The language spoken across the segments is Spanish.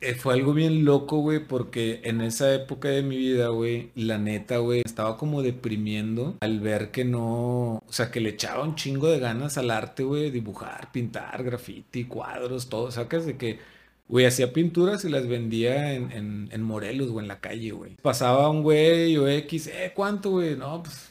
eh, fue algo bien loco, güey, porque en esa época de mi vida, güey, la neta, güey, estaba como deprimiendo al ver que no, o sea, que le echaba un chingo de ganas al arte, güey, dibujar, pintar, graffiti, cuadros, todo, sacas de que, güey, hacía pinturas y las vendía en, en, en Morelos, güey, en la calle, güey. Pasaba un güey o X, eh, ¿cuánto, güey? No, pues,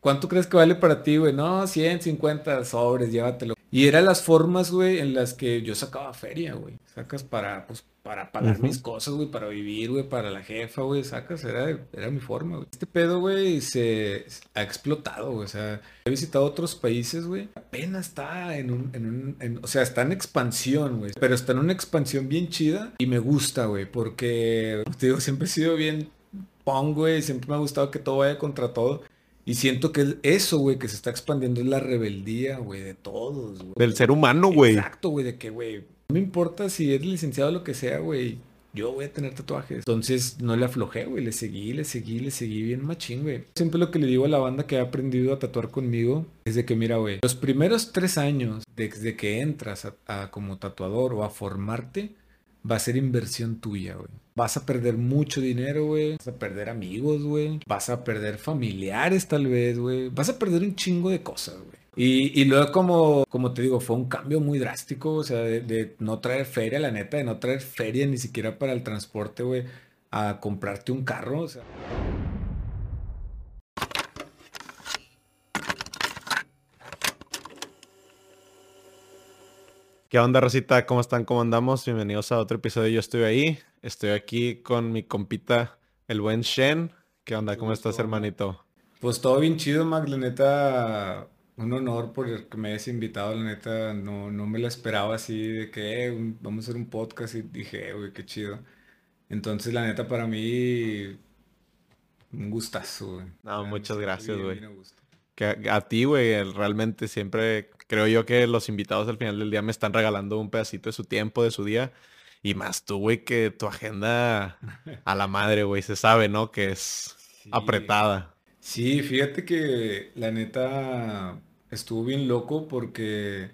¿cuánto crees que vale para ti, güey? No, 100, 50 sobres, llévatelo. Y eran las formas, güey, en las que yo sacaba feria, güey. Sacas para, pues, para pagar mis cosas, güey, para vivir, güey, para la jefa, güey, sacas, era, era mi forma, güey. Este pedo, güey, se ha explotado, güey, o sea, he visitado otros países, güey, apenas está en un, en un, o sea, está en expansión, güey, pero está en una expansión bien chida y me gusta, güey, porque, te digo, siempre he sido bien pong, güey, siempre me ha gustado que todo vaya contra todo. Y siento que eso, güey, que se está expandiendo es la rebeldía, güey, de todos, güey. Del ser humano, güey. Exacto, güey, de que, güey, me importa si eres licenciado o lo que sea, güey. Yo voy a tener tatuajes. Entonces no le aflojé, güey. Le seguí, le seguí, le seguí bien machín, güey. Siempre lo que le digo a la banda que ha aprendido a tatuar conmigo es de que, mira, güey, los primeros tres años desde que entras a como tatuador o a formarte, va a ser inversión tuya, güey. Vas a perder mucho dinero, güey. Vas a perder amigos, güey. Vas a perder familiares, tal vez, güey. Vas a perder un chingo de cosas, güey. Y, y, luego, como, como te digo, fue un cambio muy drástico, o sea, de, de, no traer feria, la neta, de no traer feria ni siquiera para el transporte, güey, a comprarte un carro, o sea. ¿Qué onda, Rosita? ¿Cómo están? ¿Cómo andamos? Bienvenidos a otro episodio. Yo estoy ahí. Estoy aquí con mi compita, el buen Shen. ¿Qué onda? ¿Cómo estás, hermanito? Pues todo bien chido, Mac. La neta, un honor por que me hayas invitado. La neta, no, no me la esperaba así de que eh, vamos a hacer un podcast y dije, güey, qué chido. Entonces, la neta, para mí, un gustazo, güey. No, muchas gracias, güey. Que a, a ti, güey, realmente siempre creo yo que los invitados al final del día me están regalando un pedacito de su tiempo, de su día. Y más tú, güey, que tu agenda a la madre, güey, se sabe, ¿no? Que es sí. apretada. Sí, fíjate que la neta estuvo bien loco porque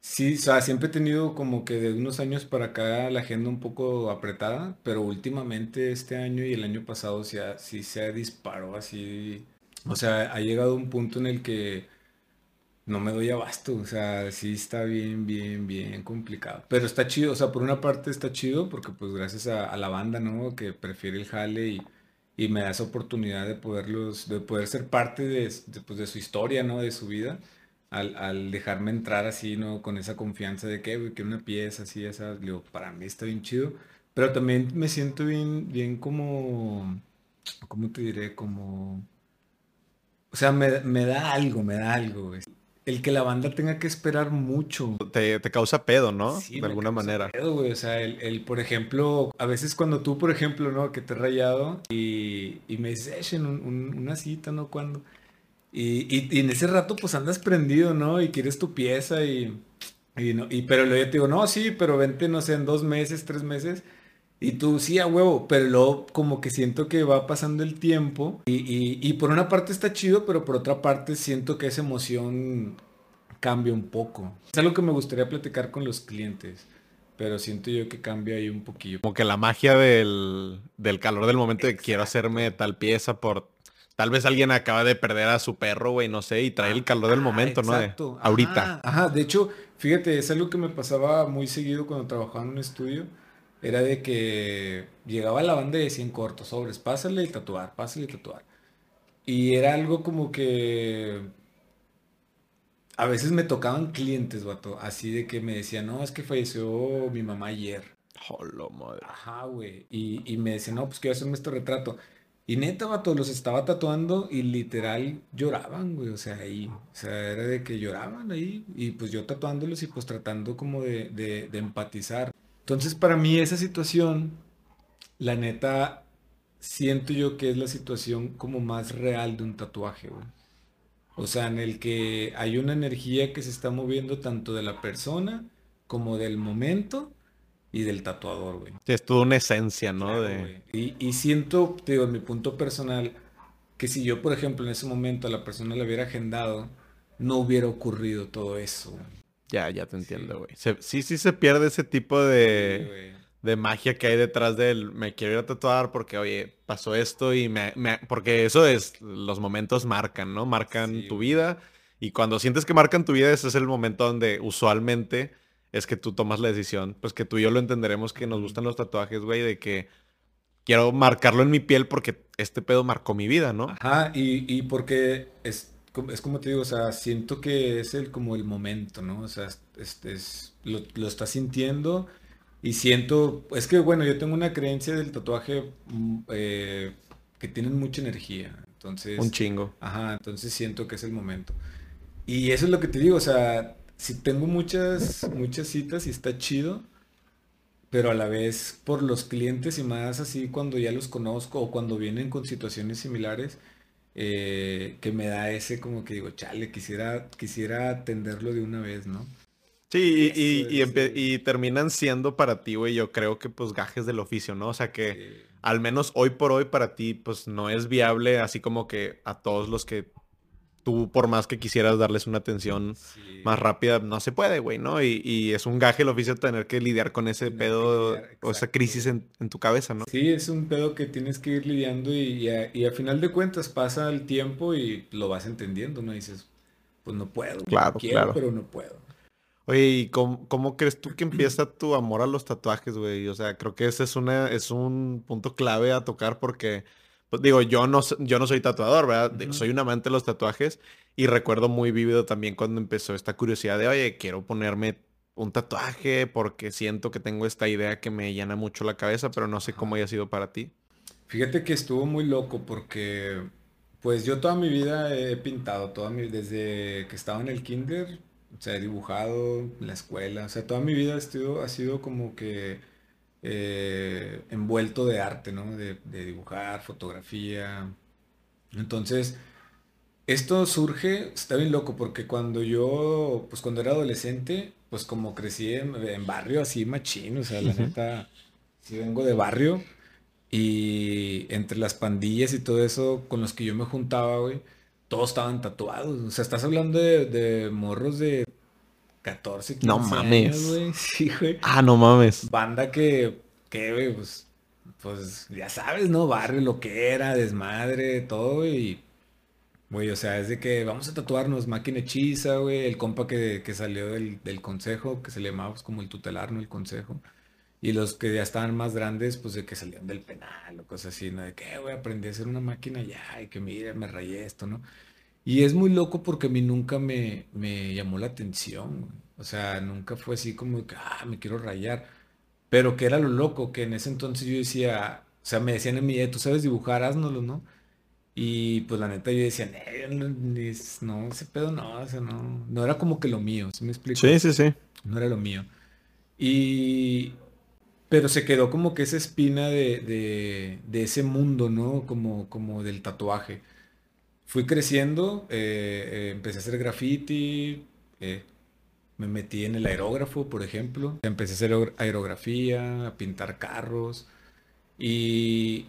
sí, o sea, siempre he tenido como que de unos años para acá la agenda un poco apretada, pero últimamente este año y el año pasado sí, sí se disparó así. O sea, ha llegado un punto en el que no me doy abasto, o sea, sí está bien, bien, bien complicado. Pero está chido, o sea, por una parte está chido porque pues gracias a, a la banda, ¿no? Que prefiere el jale y, y, me da esa oportunidad de poderlos, de poder ser parte de, pues, de su historia, ¿no? De su vida. Al, al, dejarme entrar así, ¿no? Con esa confianza de que, que una pieza así, esa, digo, para mí está bien chido. Pero también me siento bien, bien como, ¿cómo te diré? Como... O sea, me, me da algo, me da algo, güey el que la banda tenga que esperar mucho. Te, te causa pedo, ¿no? Sí, de alguna manera. Pedo, güey. O sea, el, el, por ejemplo, a veces cuando tú, por ejemplo, ¿no? Que te he rayado y, y me dices, un, un, una cita, ¿no? Cuando. Y, y, y, en ese rato, pues andas prendido, ¿no? Y quieres tu pieza y. y, no, y pero luego yo te digo, no, sí, pero vente, no sé, en dos meses, tres meses. Y tú, sí, a huevo, pero luego como que siento que va pasando el tiempo y, y, y, por una parte está chido, pero por otra parte siento que esa emoción cambia un poco. Es algo que me gustaría platicar con los clientes, pero siento yo que cambia ahí un poquillo. Como que la magia del, del calor del momento Exacto. de quiero hacerme tal pieza por... Tal vez alguien acaba de perder a su perro, güey, no sé, y trae el calor del momento, ¿no? De, ahorita. Ajá, ajá, de hecho, fíjate, es algo que me pasaba muy seguido cuando trabajaba en un estudio era de que llegaba la banda de 100 cortos, sobres, pásale y tatuar, pásale y tatuar. Y era algo como que a veces me tocaban clientes, vato, así de que me decían, no, es que falleció mi mamá ayer. Hola, madre. Ajá, güey. Y, y, me decían, no, pues quiero hacerme este retrato. Y neta, vato, los estaba tatuando y literal lloraban, güey. O sea, ahí. O sea, era de que lloraban ahí. Y pues yo tatuándolos y pues tratando como de, de, de empatizar. Entonces, para mí esa situación, la neta, siento yo que es la situación como más real de un tatuaje, güey. O sea, en el que hay una energía que se está moviendo tanto de la persona como del momento y del tatuador, güey. Es toda una esencia, ¿no? Claro, de... y, y, siento, digo, en mi punto personal, que si yo, por ejemplo, en ese momento a la persona le hubiera agendado, no hubiera ocurrido todo eso. Güey. Ya, ya te entiendo, güey. Sí. sí, sí se pierde ese tipo de, de magia que hay detrás del me quiero ir a tatuar porque, oye, pasó esto y me... porque eso es, los momentos marcan, ¿no? Marcan tu vida. Y cuando sientes que marcan tu vida, ese es el momento donde usualmente es que tú tomas la decisión. Pues que tú y yo lo entenderemos que nos gustan los tatuajes, güey, de que quiero marcarlo en mi piel porque este pedo marcó mi vida, ¿no? Ajá, y, y porque es, es como te digo, o sea, siento que es el como el momento, ¿no? O sea, este es, lo, lo estás sintiendo y siento, es que bueno, yo tengo una creencia del tatuaje mm, eh, que tienen mucha energía. Entonces... Un chingo. Ajá, entonces siento que es el momento. Y eso es lo que te digo, o sea, si tengo muchas, muchas citas y está chido, pero a la vez por los clientes y más así cuando ya los conozco o cuando vienen con situaciones similares, eh, que me da ese como que digo, chale, quisiera, quisiera atenderlo de una vez, ¿no? Sí, y, y, terminan siendo para ti, güey, yo creo que pues gajes del oficio, ¿no? O sea que al menos hoy por hoy para ti pues no es viable así como que a todos los que tú por más que quisieras darles una atención más rápida, no se puede, güey, ¿no? Y, es un gaje el oficio tener que lidiar con ese pedo o esa crisis en, tu cabeza, ¿no? Sí, es un pedo que tienes que ir lidiando y, y, a, final de cuentas pasa el tiempo y lo vas entendiendo, ¿no? dices, pues no puedo, claro, quiero, pero no puedo. Oye, ¿y cómo, crees tú que empieza tu amor a los tatuajes, güey? O sea, creo que ese es, una, es un punto clave a tocar porque, pues digo, yo no, yo no soy tatuador, ¿verdad? Soy un amante de los tatuajes y recuerdo muy vívido también cuando empezó esta curiosidad de, oye, quiero ponerme un tatuaje porque siento que tengo esta idea que me llena mucho la cabeza, pero no sé cómo haya sido para ti. Fíjate que estuvo muy loco porque, pues yo toda mi vida he pintado, toda mi, desde que estaba en el kinder o sea, he dibujado en la escuela, o sea, toda mi vida ha sido, ha sido como que eh, envuelto de arte, ¿no? De, dibujar, fotografía. Entonces, esto surge, está bien loco, porque cuando yo, pues cuando era adolescente, pues como crecí en, barrio así machín, o sea, la neta, sí vengo de barrio, y entre las pandillas y todo eso con los que yo me juntaba, güey, todos estaban tatuados. O sea, estás hablando de, morros de 14, 15 no mames. güey. Sí, güey. Ah, no mames. Banda que, que, güey, pues, pues ya sabes, ¿no? Barrio, lo que era, desmadre, todo, y Güey, o sea, es de que vamos a tatuarnos máquina hechiza, güey. El compa que, que salió del, del, consejo, que se le llamaba pues, como el tutelar, ¿no? El consejo. Y los que ya estaban más grandes, pues de que salían del penal o cosas así, ¿no? De que, güey, aprendí a hacer una máquina ya y que mire, me rayé esto, ¿no? Y es muy loco porque a mí nunca me, me llamó la atención. O sea, nunca fue así como que, ah, me quiero rayar. Pero que era lo loco, que en ese entonces yo decía, o sea, me decían en mi tú sabes dibujar, háznoslo, ¿no? Y pues la neta yo decía, no, ese pedo no, o sea, no, no era como que lo mío, ¿sí me explico? Sí, sí, sí. No era lo mío. Y, pero se quedó como que esa espina de, ese mundo, ¿no? Como, como del tatuaje. Fui creciendo, eh, eh, empecé a hacer graffiti, eh, me metí en el aerógrafo, por ejemplo. Empecé a hacer aerografía, a pintar carros. Y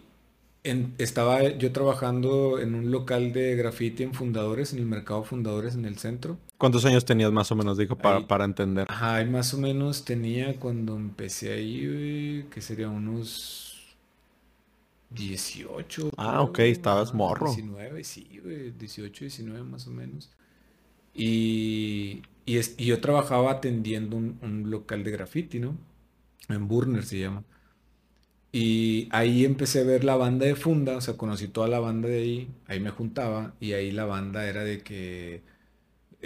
estaba yo trabajando en un local de graffiti en Fundadores, en el mercado Fundadores en el centro. ¿Cuántos años tenías más o menos, dijo, para, para entender? Ajá, más o menos tenía cuando empecé ahí, que sería unos 18. Ah, ok, estabas morro. 19, sí, güey, 18, 19 más o menos. Y, y, yo trabajaba atendiendo un, un local de graffiti, ¿no? En Burner se llama. Y ahí empecé a ver la banda de Funda, o sea, conocí toda la banda de ahí, ahí me juntaba y ahí la banda era de que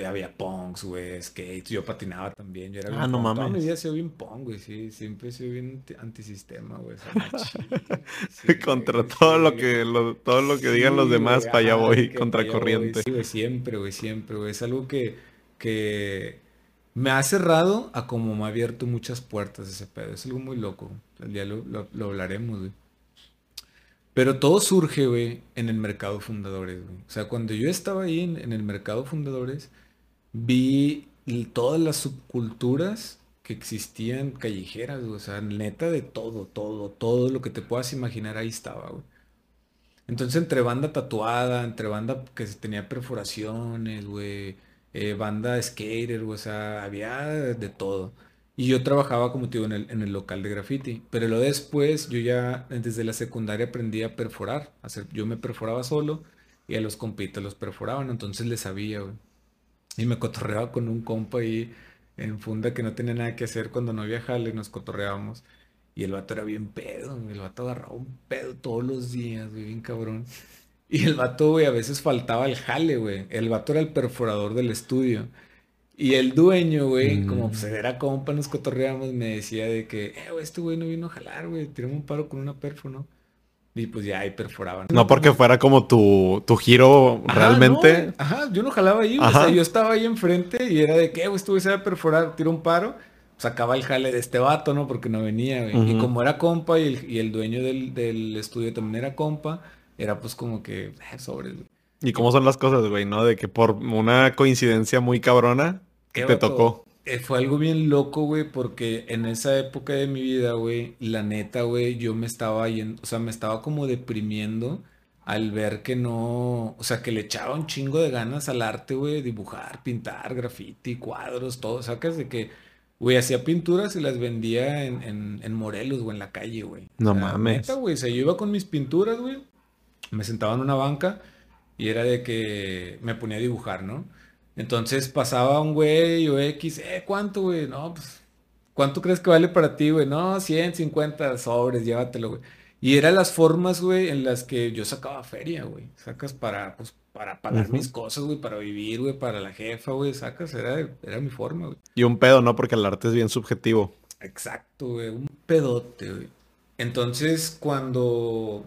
había punks, güey, skates, yo patinaba también, yo era Ah, no mames. Toda mi vida he sido bien punk, güey, sí, siempre he sido bien antisistema, güey. contra todo lo que todo lo que digan los demás, para allá voy, contra corriente. sí, güey, siempre, güey, siempre, güey, es algo que que me ha cerrado a como me ha abierto muchas puertas ese pedo. Es algo muy loco. El día lo, lo, hablaremos, güey. Pero todo surge, güey, en el mercado fundadores, güey. O sea, cuando yo estaba ahí en, el mercado fundadores, vi todas las subculturas que existían callejeras. O sea, neta de todo, todo, todo lo que te puedas imaginar ahí estaba, güey. Entonces, entre banda tatuada, entre banda que tenía perforaciones, güey, eh, banda skater, o sea, había de todo. Y yo trabajaba, como te digo, en el, en el local de graffiti. Pero luego después, yo ya desde la secundaria aprendí a perforar. hacer, yo me perforaba solo y a los compitas los perforaban. Entonces les sabía, güey. Y me cotorreaba con un compa ahí en funda que no tenía nada que hacer cuando no viajaba y nos cotorreábamos. Y el vato era bien pedo, el vato agarraba un pedo todos los días, güey, bien cabrón. Y el vato, güey, a veces faltaba el jale, güey. El vato era el perforador del estudio. Y el dueño, güey, como pues mm. era compa, nos cotorreamos, me decía de que, eh, güey, este güey no vino a jalar, güey, tirame un paro con una perfo, ¿no? Y pues ya ahí perforaban. No porque fuera como tu, tu giro realmente. ajá, yo no jalaba ahí, o sea, yo estaba ahí enfrente y era de que, güey, este güey va a perforar, tiro un paro, sacaba el jale de este vato, ¿no? Porque no venía, güey. Y como era compa y el, y el dueño del, del, estudio también era compa, era pues como que, eh, sobres, güey. ¿Y cómo son las cosas, güey, no? De que por una coincidencia muy cabrona, te tocó? Eh, fue algo bien loco, güey, porque en esa época de mi vida, güey, la neta, güey, yo me estaba yendo, o sea, me estaba como deprimiendo al ver que no, o sea, que le echaba un chingo de ganas al arte, güey, dibujar, pintar, graffiti, cuadros, todo, sacas de que, güey, hacía pinturas y las vendía en, en, Morelos, güey, en la calle, güey. No mames. Neta, güey, o sea, yo iba con mis pinturas, güey, me sentaba en una banca y era de que me ponía a dibujar, ¿no? Entonces pasaba un güey o X, eh, ¿cuánto, güey? No, pues, ¿cuánto crees que vale para ti, güey? No, 150 sobres, llévatelo, güey. Y eran las formas, güey, en las que yo sacaba feria, güey. Sacas para, pues, para pagar mis cosas, güey, para vivir, güey, para la jefa, güey. Sacas, era, era mi forma, güey. Y un pedo, ¿no? Porque el arte es bien subjetivo. Exacto, güey. Un pedote, güey. Entonces, cuando,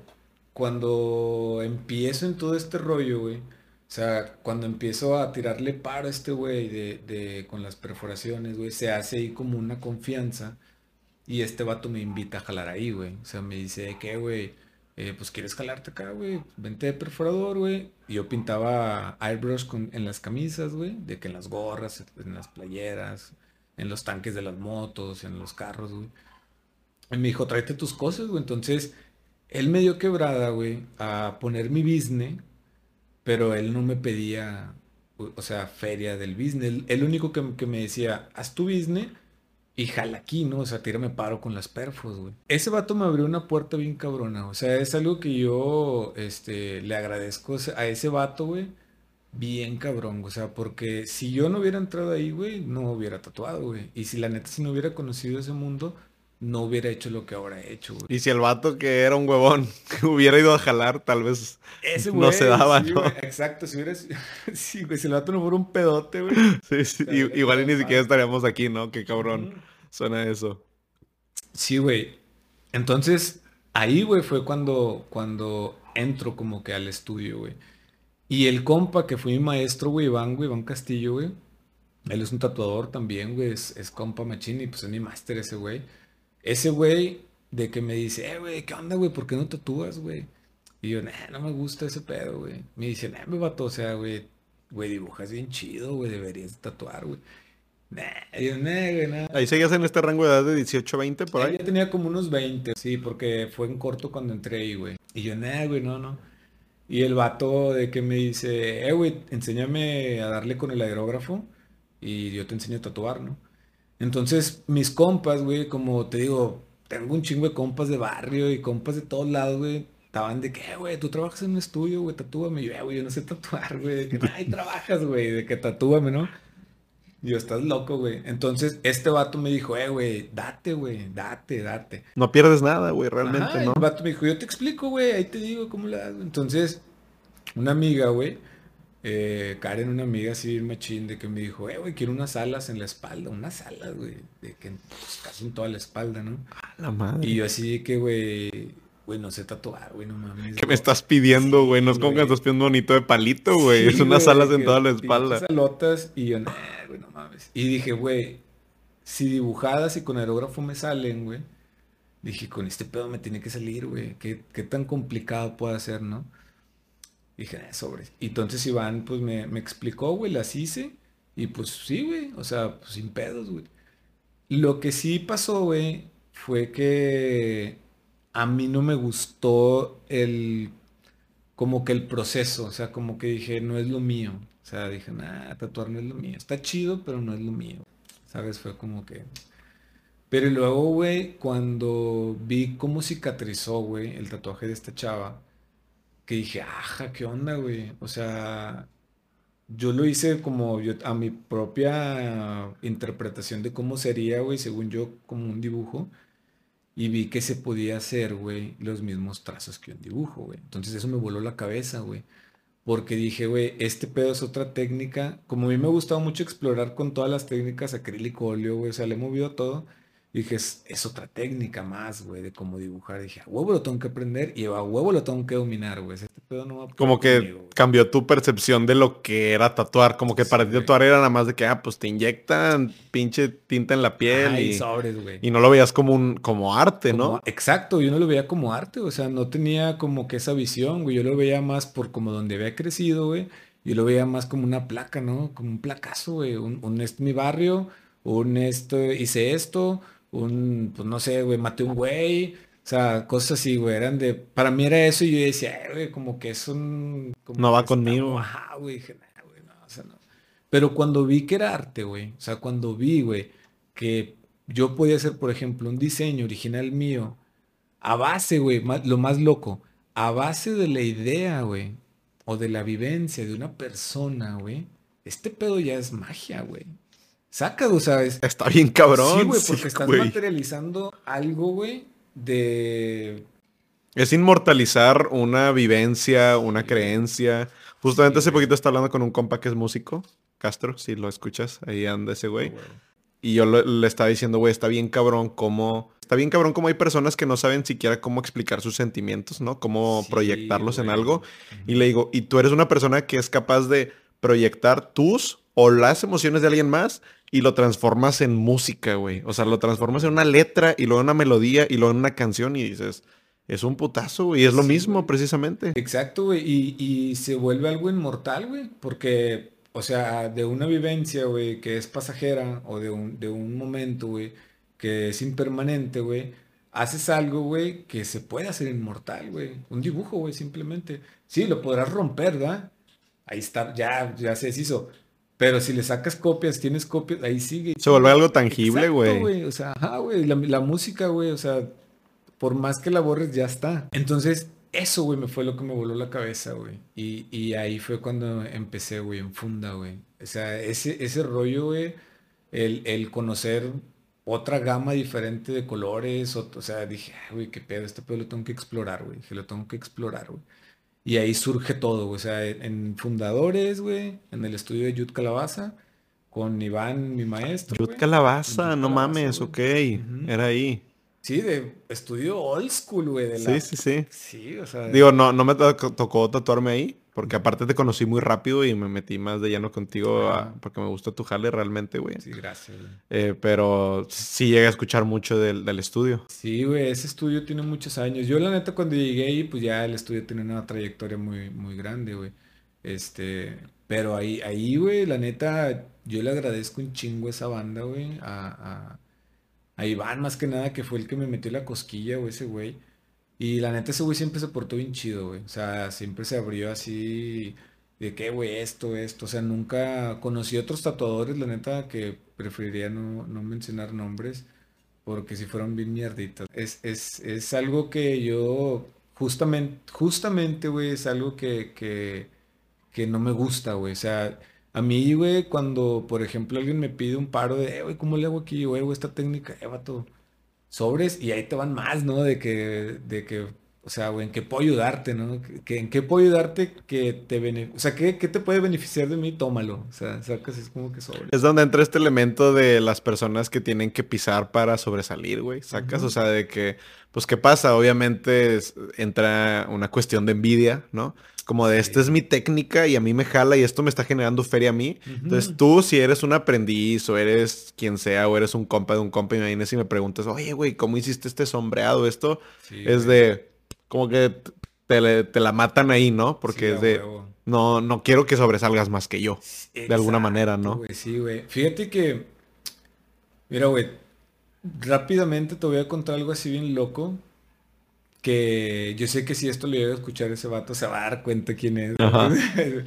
cuando empiezo en todo este rollo, güey o sea, cuando empiezo a tirarle paro a este güey de, de, con las perforaciones, güey, se hace ahí como una confianza. Y este vato me invita a jalar ahí, güey. O sea, me dice, ¿qué, güey? Eh, pues quieres jalarte acá, güey. Vente de perforador, güey. Y yo pintaba airbrush con, en las camisas, güey. De que en las gorras, en las playeras, en los tanques de las motos, en los carros, güey. Y me dijo, tráete tus cosas, güey. Entonces, él me dio quebrada, güey, a poner mi business pero él no me pedía, o sea, feria del business. El único que, me decía, haz tu business y jala aquí, ¿no? O sea, tírame paro con las perfos, güey. Ese vato me abrió una puerta bien cabrona. O sea, es algo que yo este, le agradezco a ese vato, güey. Bien cabrón, o sea, porque si yo no hubiera entrado ahí, güey, no hubiera tatuado, güey. Y si la neta, si no hubiera conocido ese mundo, no hubiera hecho lo que ahora he hecho, güey. Y si el vato que era un huevón hubiera ido a jalar, tal vez no se daba, ¿no? exacto, si hubiera... sí, güey, si el vato no fuera un pedote, güey. Sí, sí, igual ni siquiera estaríamos aquí, ¿no? Qué cabrón suena eso. Sí, güey. Entonces, ahí, güey, fue cuando, cuando entro como que al estudio, güey. Y el compa que fue mi maestro, güey, Iván, güey, Iván Castillo, güey. Él es un tatuador también, güey, es, es compa machín y pues es mi máster ese güey. Ese güey de que me dice, eh, güey, ¿qué onda, güey? ¿Por qué no tatúas, güey? Y yo, nah, no me gusta ese pedo, güey. Me dice, nah, me vato, o sea, güey, güey, dibujas bien chido, güey, deberías tatuar, güey. Nah, yo, nah, güey, nah. Ahí seguías en este rango de edad de 18, 20, por ahí. Ya tenía como unos 20, sí, porque fue en corto cuando entré ahí, güey. Y yo, nah, güey, no, no. Y el vato de que me dice, eh, güey, enséñame a darle con el aerógrafo y yo te enseño a tatuar, ¿no? Entonces, mis compas, güey, como te digo, tengo un chingo de compas de barrio y compas de todos lados, güey. Estaban de que, güey, tú trabajas en un estudio, güey, tatúame. Y yo, güey, yo no sé tatuar, güey. De que, ay, trabajas, güey, de que tatúame, ¿no? Y yo, estás loco, güey. Entonces, este vato me dijo, eh, güey, date, güey, date, date. No pierdes nada, güey, realmente, ¿no? El vato me dijo, yo te explico, güey, ahí te digo cómo le hago. Entonces, una amiga, güey, eh, Karen, una amiga así machín, de que me dijo, eh, güey, quiero unas alas en la espalda, unas alas, güey, de que pues, casi en toda la espalda, ¿no? la madre. Y yo así de que, güey, güey, no sé tatuar, güey, no mames. ¿Qué me estás pidiendo, güey? no es como que estás pidiendo un bonito de palito, güey, es unas alas en toda la espalda. Alotas y yo, güey, no mames. Y dije, güey, si dibujadas y con aerógrafo me salen, güey, dije, con este pedo me tiene que salir, güey, ¿Qué, qué tan complicado puede ser, ¿no? Dije, eh, sobre. Y entonces Iván, pues me, explicó, güey, las hice. Y pues sí, güey, o sea, pues sin pedos, güey. Lo que sí pasó, güey, fue que a mí no me gustó el, como que el proceso, o sea, como que dije, no es lo mío. O sea, dije, nada, tatuar no es lo mío. Está chido, pero no es lo mío. ¿Sabes? Fue como que... Pero luego, güey, cuando vi cómo cicatrizó, güey, el tatuaje de esta chava, que dije, ajá, ¿qué onda, güey? O sea, yo lo hice como yo, a mi propia interpretación de cómo sería, güey, según yo, como un dibujo. Y vi que se podía hacer, güey, los mismos trazos que un dibujo, güey. Entonces eso me voló la cabeza, güey. Porque dije, güey, este pedo es otra técnica. Como a mí me ha gustado mucho explorar con todas las técnicas acrílico, óleo, güey. O sea, le he movido todo. Dije, es, es otra técnica más, güey, de cómo dibujar. Dije, a huevo lo tengo que aprender y a huevo lo tengo que dominar, güey. Este pedo no va a Como que cambió tu percepción de lo que era tatuar. Como que para ti tatuar era nada más de que, ah, pues te inyectan pinche tinta en la piel. y, sobres, güey. Y no lo veías como un como arte, ¿no? Exacto, yo no lo veía como arte, o sea, no tenía como que esa visión, güey. Yo lo veía más por como donde había crecido, güey. Yo lo veía más como una placa, ¿no? Como un placazo, güey. Un, un este mi barrio, un esto, hice esto un, pues no sé, güey, maté un güey. O sea, cosas así, güey, eran de... Para mí era eso y yo decía, güey, como que es un... no va conmigo. Ajá, güey, dije, güey, no, o sea, no. Pero cuando vi que era arte, güey, o sea, cuando vi, güey, que yo podía hacer, por ejemplo, un diseño original mío, a base, güey, lo más loco, a base de la idea, güey, o de la vivencia de una persona, güey, este pedo ya es magia, güey. Saca, o sea, Está bien cabrón. Sí, güey, porque estás materializando algo, güey, de... Es inmortalizar una vivencia, una creencia. Justamente hace poquito estaba hablando con un compa que es músico, Castro, si lo escuchas, ahí anda ese güey. Y yo le estaba diciendo, güey, está bien cabrón cómo... Está bien cabrón cómo hay personas que no saben siquiera cómo explicar sus sentimientos, ¿no? Cómo proyectarlos en algo. Y le digo, y tú eres una persona que es capaz de proyectar tus o las emociones de alguien más y lo transformas en música, güey. O sea, lo transformas en una letra y luego en una melodía y luego en una canción y dices, es un putazo, güey. Y es lo mismo, precisamente. Exacto, güey. Y, y, se vuelve algo inmortal, güey. Porque, o sea, de una vivencia, güey, que es pasajera o de un, de un momento, güey, que es impermanente, güey. Haces algo, güey, que se puede hacer inmortal, güey. Un dibujo, güey, simplemente. Sí, lo podrás romper, ¿verdad? Ahí está, ya, ya se deshizo pero si le sacas copias, tienes copias, ahí sigue. Se vuelve algo tangible, güey. O sea, ajá, güey. La, música, güey, o sea, por más que la borres, ya está. Entonces, eso, güey, me fue lo que me voló la cabeza, güey. Y, ahí fue cuando empecé, güey, en funda, güey. O sea, ese, ese rollo, güey, el, el conocer otra gama diferente de colores, o, o sea, dije, güey, qué pedo, este pedo lo tengo que explorar, güey. Que lo tengo que explorar, güey. Y ahí surge todo, O sea, en fundadores, güey, en el estudio de Yud Calabaza, con Iván, mi maestro. Yud Calabaza, no mames, ok. Era ahí. Sí, de estudio old school, güey. Sí, sí, sí. Sí, o sea. Digo, no, no me tocó tatuarme ahí, porque aparte te conocí muy rápido y me metí más de lleno contigo porque me gustó tu jale realmente, güey. Sí, gracias. Eh, pero sí llegué a escuchar mucho del, estudio. Sí, güey, ese estudio tiene muchos años. Yo la neta cuando llegué ahí, pues ya el estudio tiene una trayectoria muy, muy grande, güey. Este, pero ahí, ahí, güey, la neta, yo le agradezco un chingo a esa banda, güey, a, a, a Iván más que nada, que fue el que me metió la cosquilla, güey, ese güey. Y la neta ese güey siempre se portó bien chido, güey. O sea, siempre se abrió así de que, güey, esto, esto. O sea, nunca conocí otros tatuadores, la neta, que preferiría no, mencionar nombres porque si fueron bien mierditas. Es, es, es algo que yo, justamente, justamente, güey, es algo que, que, que no me gusta, güey. O sea, a mí, güey, cuando, por ejemplo, alguien me pide un paro de, eh, güey, ¿cómo le hago aquí? Güey, esta técnica, eh, vato sobres y ahí te van más, ¿no? De que, de que, o sea, güey, en qué puedo ayudarte, ¿no? Que, en qué puedo ayudarte que te beneficie, o sea, ¿qué, ¿qué, te puede beneficiar de mí? Tómalo, o sea, sacas, es como que sobre. Es donde entra este elemento de las personas que tienen que pisar para sobresalir, güey, sacas, o sea, de que, pues, ¿qué pasa? Obviamente entra una cuestión de envidia, ¿no? como de esta es mi técnica y a mí me jala y esto me está generando feria a mí. Entonces tú, si eres un aprendiz o eres quien sea o eres un compa de un compa, imagínese si me preguntas, oye, güey, ¿cómo hiciste este sombreado? Esto es de, como que te, la matan ahí, ¿no? Porque es de, no, no quiero que sobresalgas más que yo, de alguna manera, ¿no? sí, güey. Fíjate que, mira, güey, rápidamente te voy a contar algo así bien loco que yo sé que si esto le llega a escuchar ese vato se va a dar cuenta quién es.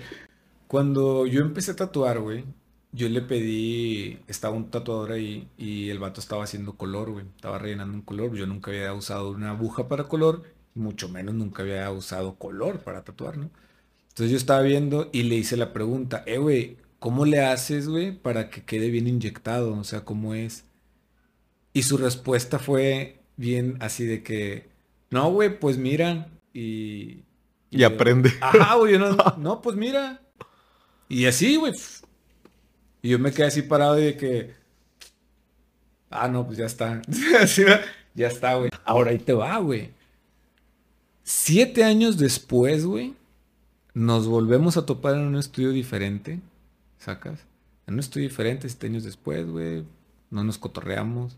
Cuando yo empecé a tatuar, güey, yo le pedí, estaba un tatuador ahí y el vato estaba haciendo color, güey. Estaba rellenando un color. Yo nunca había usado una aguja para color, mucho menos nunca había usado color para tatuar, ¿no? Entonces yo estaba viendo y le hice la pregunta, eh, güey, ¿cómo le haces, güey, para que quede bien inyectado? O sea, ¿cómo es? Y su respuesta fue bien así de que, no, güey, pues mira, y... Y, aprende. Ajá, güey, no, no, pues mira. Y así, güey. Y yo me quedé así parado y de que... Ah, no, pues ya está. ya está, güey. Ahora ahí te va, güey. Siete años después, güey, nos volvemos a topar en un estudio diferente, ¿sacas? En un estudio diferente, siete años después, güey, no nos cotorreamos.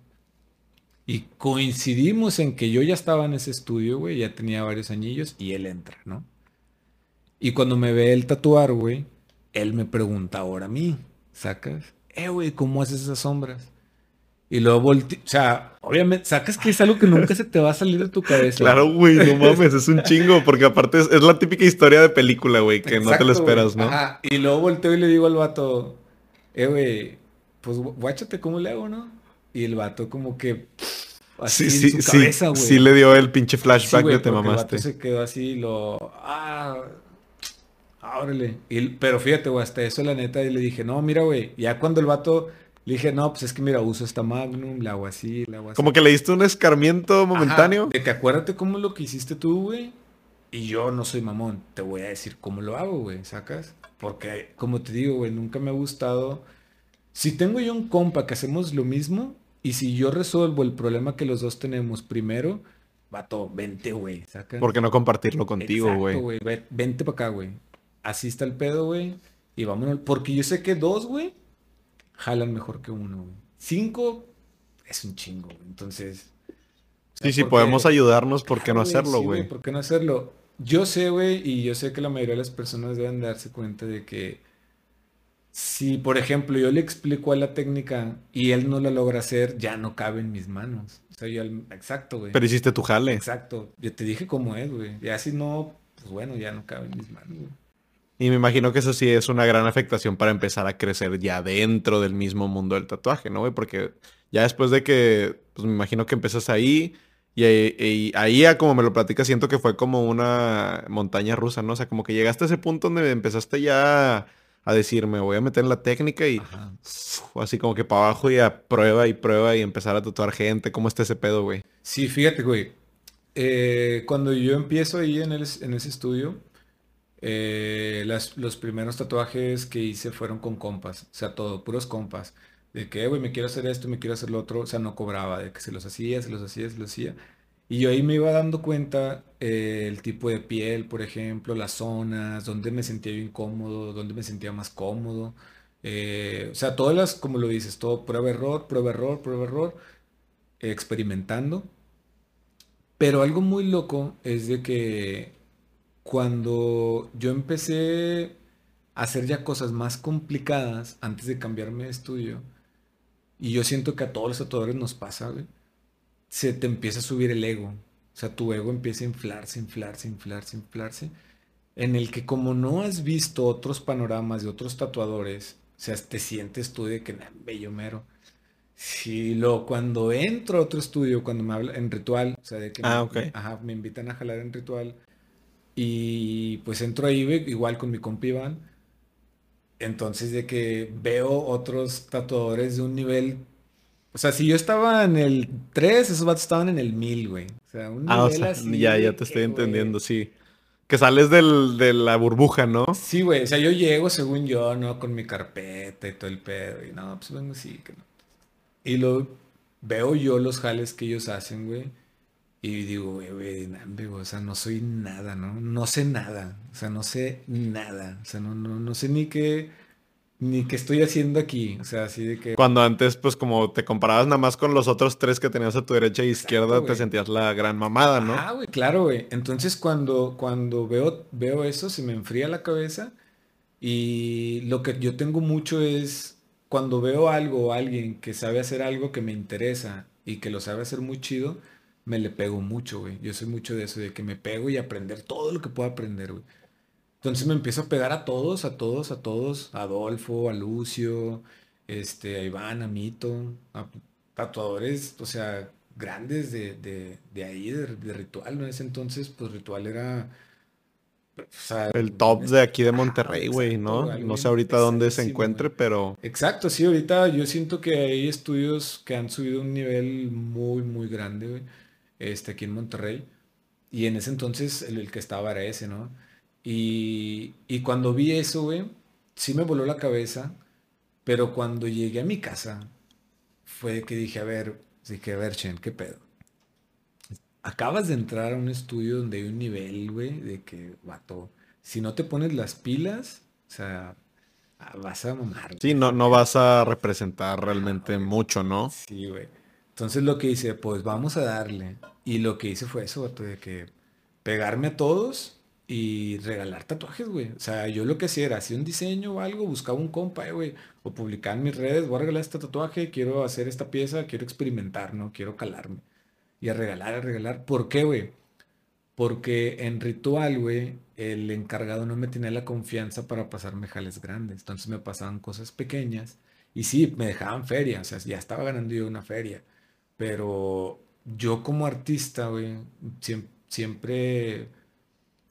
Y coincidimos en que yo ya estaba en ese estudio, güey, ya tenía varios añillos y él entra, ¿no? Y cuando me ve el tatuar, güey, él me pregunta ahora a mí, ¿sacas? Eh, güey, ¿cómo haces esas sombras? Y luego volteé, o sea, obviamente, sacas que es algo que nunca se te va a salir de tu cabeza. Claro, güey, no mames, es un chingo, porque aparte es, la típica historia de película, güey, que no te lo esperas, ¿no? Ajá. Y luego volteo y le digo al vato, eh, güey, pues guáchate cómo le hago, ¿no? Y el vato como que... Así sí, sí, sí, sí le dio el pinche flashback de te mamaste. El vato se quedó así y lo... Ah, órale. Y, pero fíjate, güey, hasta eso la neta, y le dije, no, mira, güey, ya cuando el vato le dije, no, pues es que mira, uso esta Magnum, la hago así, la hago así. Como que le diste un escarmiento momentáneo. de que acuérdate cómo lo que hiciste tú, güey. Y yo no soy mamón, te voy a decir cómo lo hago, güey, ¿sacas? Porque, como te digo, güey, nunca me ha gustado. Si tengo yo un compa que hacemos lo mismo, y si yo resuelvo el problema que los dos tenemos primero, vato, vente, güey, ¿sacas? ¿Por qué no compartirlo contigo, güey? güey, vente para acá, güey. Así está el pedo, güey. Y vámonos. Porque yo sé que dos, güey, jalan mejor que uno. Cinco es un chingo, Entonces. Sí, sí, podemos ayudarnos, ¿por qué no hacerlo, güey? ¿Por qué no hacerlo? Yo sé, güey, y yo sé que la mayoría de las personas deben darse cuenta de que si, por ejemplo, yo le explico a la técnica y él no la logra hacer, ya no cabe en mis manos. O sea, yo, exacto, güey. Pero hiciste tu jale. Exacto. Yo te dije cómo es, güey. Y así no, pues bueno, ya no cabe en mis manos, güey. Y me imagino que eso sí es una gran afectación para empezar a crecer ya dentro del mismo mundo del tatuaje, ¿no, güey? Porque ya después de que, pues me imagino que empiezas ahí y, ahí, como me lo platicas, siento que fue como una montaña rusa, ¿no? O sea, como que llegaste a ese punto donde empezaste ya a decirme, voy a meter en la técnica y así como que para abajo y a prueba y prueba y empezar a tatuar gente. ¿Cómo está ese pedo, güey? Sí, fíjate, güey. Eh, cuando yo empiezo ahí en, el, en ese estudio, eh, los primeros tatuajes que hice fueron con compas, o sea, todo, puros compas. De que, güey, me quiero hacer esto, me quiero hacer lo otro, o sea, no cobraba, de que se los hacía, se los hacía, se los hacía. Y yo ahí me iba dando cuenta eh, el tipo de piel, por ejemplo, las zonas, donde me sentía yo incómodo, donde me sentía más cómodo. Eh, o sea, todas las, como lo dices, todo prueba error, prueba error, prueba error, experimentando. Pero algo muy loco es de que cuando yo empecé a hacer ya cosas más complicadas antes de cambiarme de estudio, y yo siento que a todos los tatuadores nos pasa, güey, se te empieza a subir el ego. O sea, tu ego empieza a inflarse, inflarse, inflarse, inflarse. En el que como no has visto otros panoramas de otros tatuadores, o sea, te sientes tú de que, bello mero. Sí, lo, cuando entro a otro estudio, cuando me habla en ritual, o sea, de que ah, ajá, me invitan a jalar en ritual, y pues entro ahí igual con mi compa Iván. Entonces de que veo otros tatuadores de un nivel... O sea, si yo estaba en el 3, esos vatos estaban en el 1000, güey. O sea, un ah, nivel así. Ya, ya te estoy entendiendo, sí. Que sales del, de la burbuja, ¿no? Sí, güey. O sea, yo llego, según yo, ¿no? Con mi carpeta y todo el pedo. Y no, pues vengo así. Que no. Y lo veo yo los jales que ellos hacen, güey. Y digo, güey, o sea, no soy nada, ¿no? No sé nada, o sea, no sé nada, o sea, no, no, no sé ni qué, ni qué estoy haciendo aquí, o sea, así de que... Cuando antes, pues como te comparabas nada más con los otros tres que tenías a tu derecha e izquierda, te sentías la gran mamada, ¿no? Ah, güey, claro, güey. Entonces cuando, cuando veo, veo eso, se me enfría la cabeza y lo que yo tengo mucho es cuando veo algo o alguien que sabe hacer algo que me interesa y que lo sabe hacer muy chido, me le pego mucho, güey. Yo soy mucho de eso, de que me pego y aprender todo lo que puedo aprender, güey. Entonces me empiezo a pegar a todos, a todos, a todos, a Adolfo, a Lucio, este, a Iván, a Mito, a tatuadores, o sea, grandes de, de, de ahí, de, Ritual, ¿no? En ese entonces, pues Ritual era... el top de aquí de Monterrey, güey, ¿no? No sé ahorita dónde se encuentre, pero... Exacto, sí, ahorita yo siento que hay estudios que han subido un nivel muy, muy grande, güey, este, aquí en Monterrey. Y en ese entonces el, que estaba era ese, ¿no? Y, y cuando vi eso, güey, sí me voló la cabeza, pero cuando llegué a mi casa, fue que dije, a ver, dije, a ver, Chen, ¿qué pedo? Acabas de entrar a un estudio donde hay un nivel, güey, de que, vato, si no te pones las pilas, o sea, ah, vas a mamar. Sí, no, no vas a representar realmente mucho, ¿no? Sí, güey. Entonces lo que hice, pues vamos a darle. Y lo que hice fue eso, de que pegarme a todos y regalar tatuajes, güey. O sea, yo lo que hacía era, hacía un diseño o algo, buscaba un compa, eh, güey, o publicaba en mis redes, voy a regalar este tatuaje, quiero hacer esta pieza, quiero experimentar, ¿no? Quiero calarme. Y a regalar, a regalar. ¿Por qué, güey? Porque en ritual, güey, el encargado no me tenía la confianza para pasarme jales grandes. Entonces me pasaban cosas pequeñas. Y sí, me dejaban feria. O sea, ya estaba ganando yo una feria. Pero yo como artista, güey, siempre, o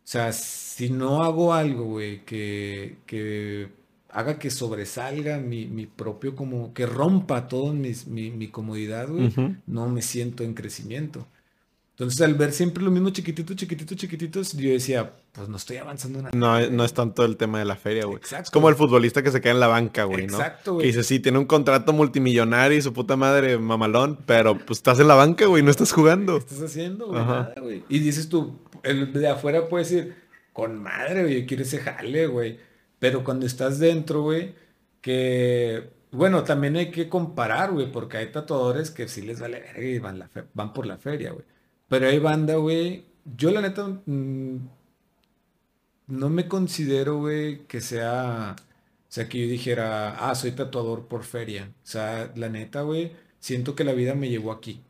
sea, si no hago algo, güey, que, que haga que sobresalga mi, mi, propio, como que rompa todo mi, mi, comodidad, güey, no me siento en crecimiento. Entonces, al ver siempre lo mismo chiquitito, chiquitito, chiquititos, yo decía, pues no estoy avanzando nada. No, no es tanto el tema de la feria, güey. Es como el futbolista que se queda en la banca, güey, ¿no? Exacto, güey. Que dice, sí, tiene un contrato multimillonario y su puta madre mamalón, pero pues estás en la banca, güey, no estás jugando. ¿Qué estás haciendo, güey? Nada, güey. Y dices tú, el de afuera puede decir, con madre, güey, yo quiero ese jale, güey. Pero cuando estás dentro, güey, que bueno, también hay que comparar, güey, porque hay tatuadores que sí les vale verga y van, la van por la feria, güey. Pero hay banda, güey. Yo la neta mm, no me considero, güey, que sea, o sea, que yo dijera, ah, soy tatuador por feria. O sea, la neta, güey, siento que la vida me llevó aquí.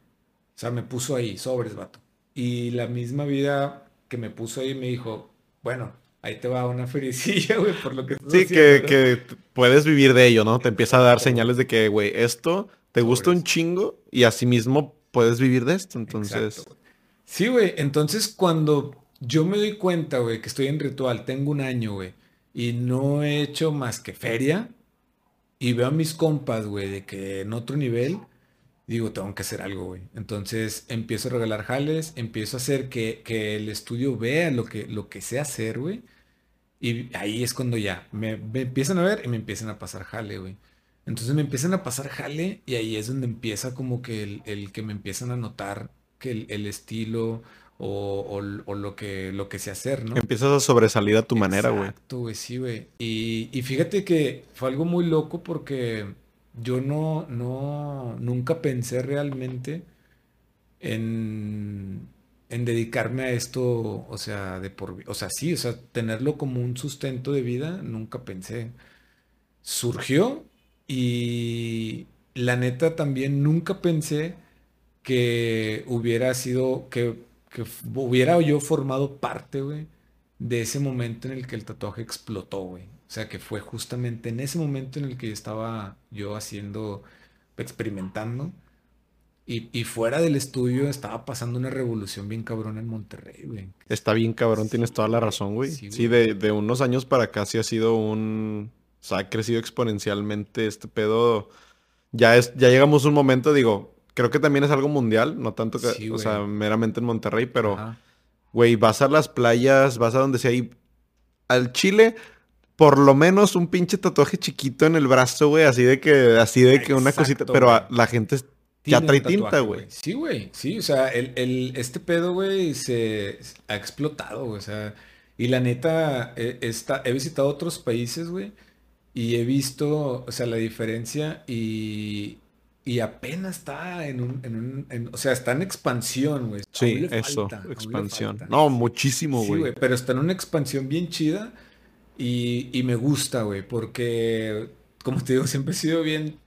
O sea, me puso ahí, sobres, vato. Y la misma vida que me puso ahí me dijo, bueno, ahí te va una fericilla, güey, por lo que Sí, que, que, puedes vivir de ello, ¿no? Te empieza a dar señales de que, güey, esto te gusta un chingo y asimismo puedes vivir de esto. Entonces. Sí, güey. Entonces, cuando yo me doy cuenta, güey, que estoy en ritual, tengo un año, güey, y no he hecho más que feria, y veo a mis compas, güey, de que en otro nivel, digo, tengo que hacer algo, güey. Entonces empiezo a regalar jales, empiezo a hacer que, el estudio vea lo que, lo que sé hacer, güey. Y ahí es cuando ya me, empiezan a ver y me empiezan a pasar jale, güey. Entonces me empiezan a pasar jale y ahí es donde empieza como que el, el que me empiezan a notar que el, estilo o, lo, que, lo que sé hacer, ¿no? Empiezas a sobresalir a tu manera, güey. Exacto, güey, sí, güey. Y, fíjate que fue algo muy loco porque yo no, no, nunca pensé realmente en, en dedicarme a esto, o sea, de por, o sea, sí, o sea, tenerlo como un sustento de vida, nunca pensé. Surgió y la neta también nunca pensé que hubiera sido, que, hubiera yo formado parte, güey, de ese momento en el que el tatuaje explotó, güey. O sea, que fue justamente en ese momento en el que estaba yo haciendo, experimentando. Y, fuera del estudio estaba pasando una revolución bien cabrón en Monterrey, güey. Está bien cabrón, tienes toda la razón, güey. Sí, de, de, unos años para acá sí ha sido un... O sea, ha crecido exponencialmente este pedo. Ya, es, ya llegamos a un momento, digo, creo que también es algo mundial, no tanto que, o sea, meramente en Monterrey, pero, güey, vas a las playas, vas a donde sea y al Chile, por lo menos un pinche tatuaje chiquito en el brazo, güey, así de que, así de que una cosita, pero la gente ya trae tinta, güey. Sí, güey, sí, o sea, el, este pedo, güey, se ha explotado, güey, o sea, y la neta, he, he visitado otros países, güey, y he visto, o sea, la diferencia y, y apenas está en un, o sea, está en expansión, güey. Sí, eso, expansión. No, muchísimo, güey. Sí, güey, pero está en una expansión bien chida y, me gusta, güey, porque, como te digo, siempre he sido bien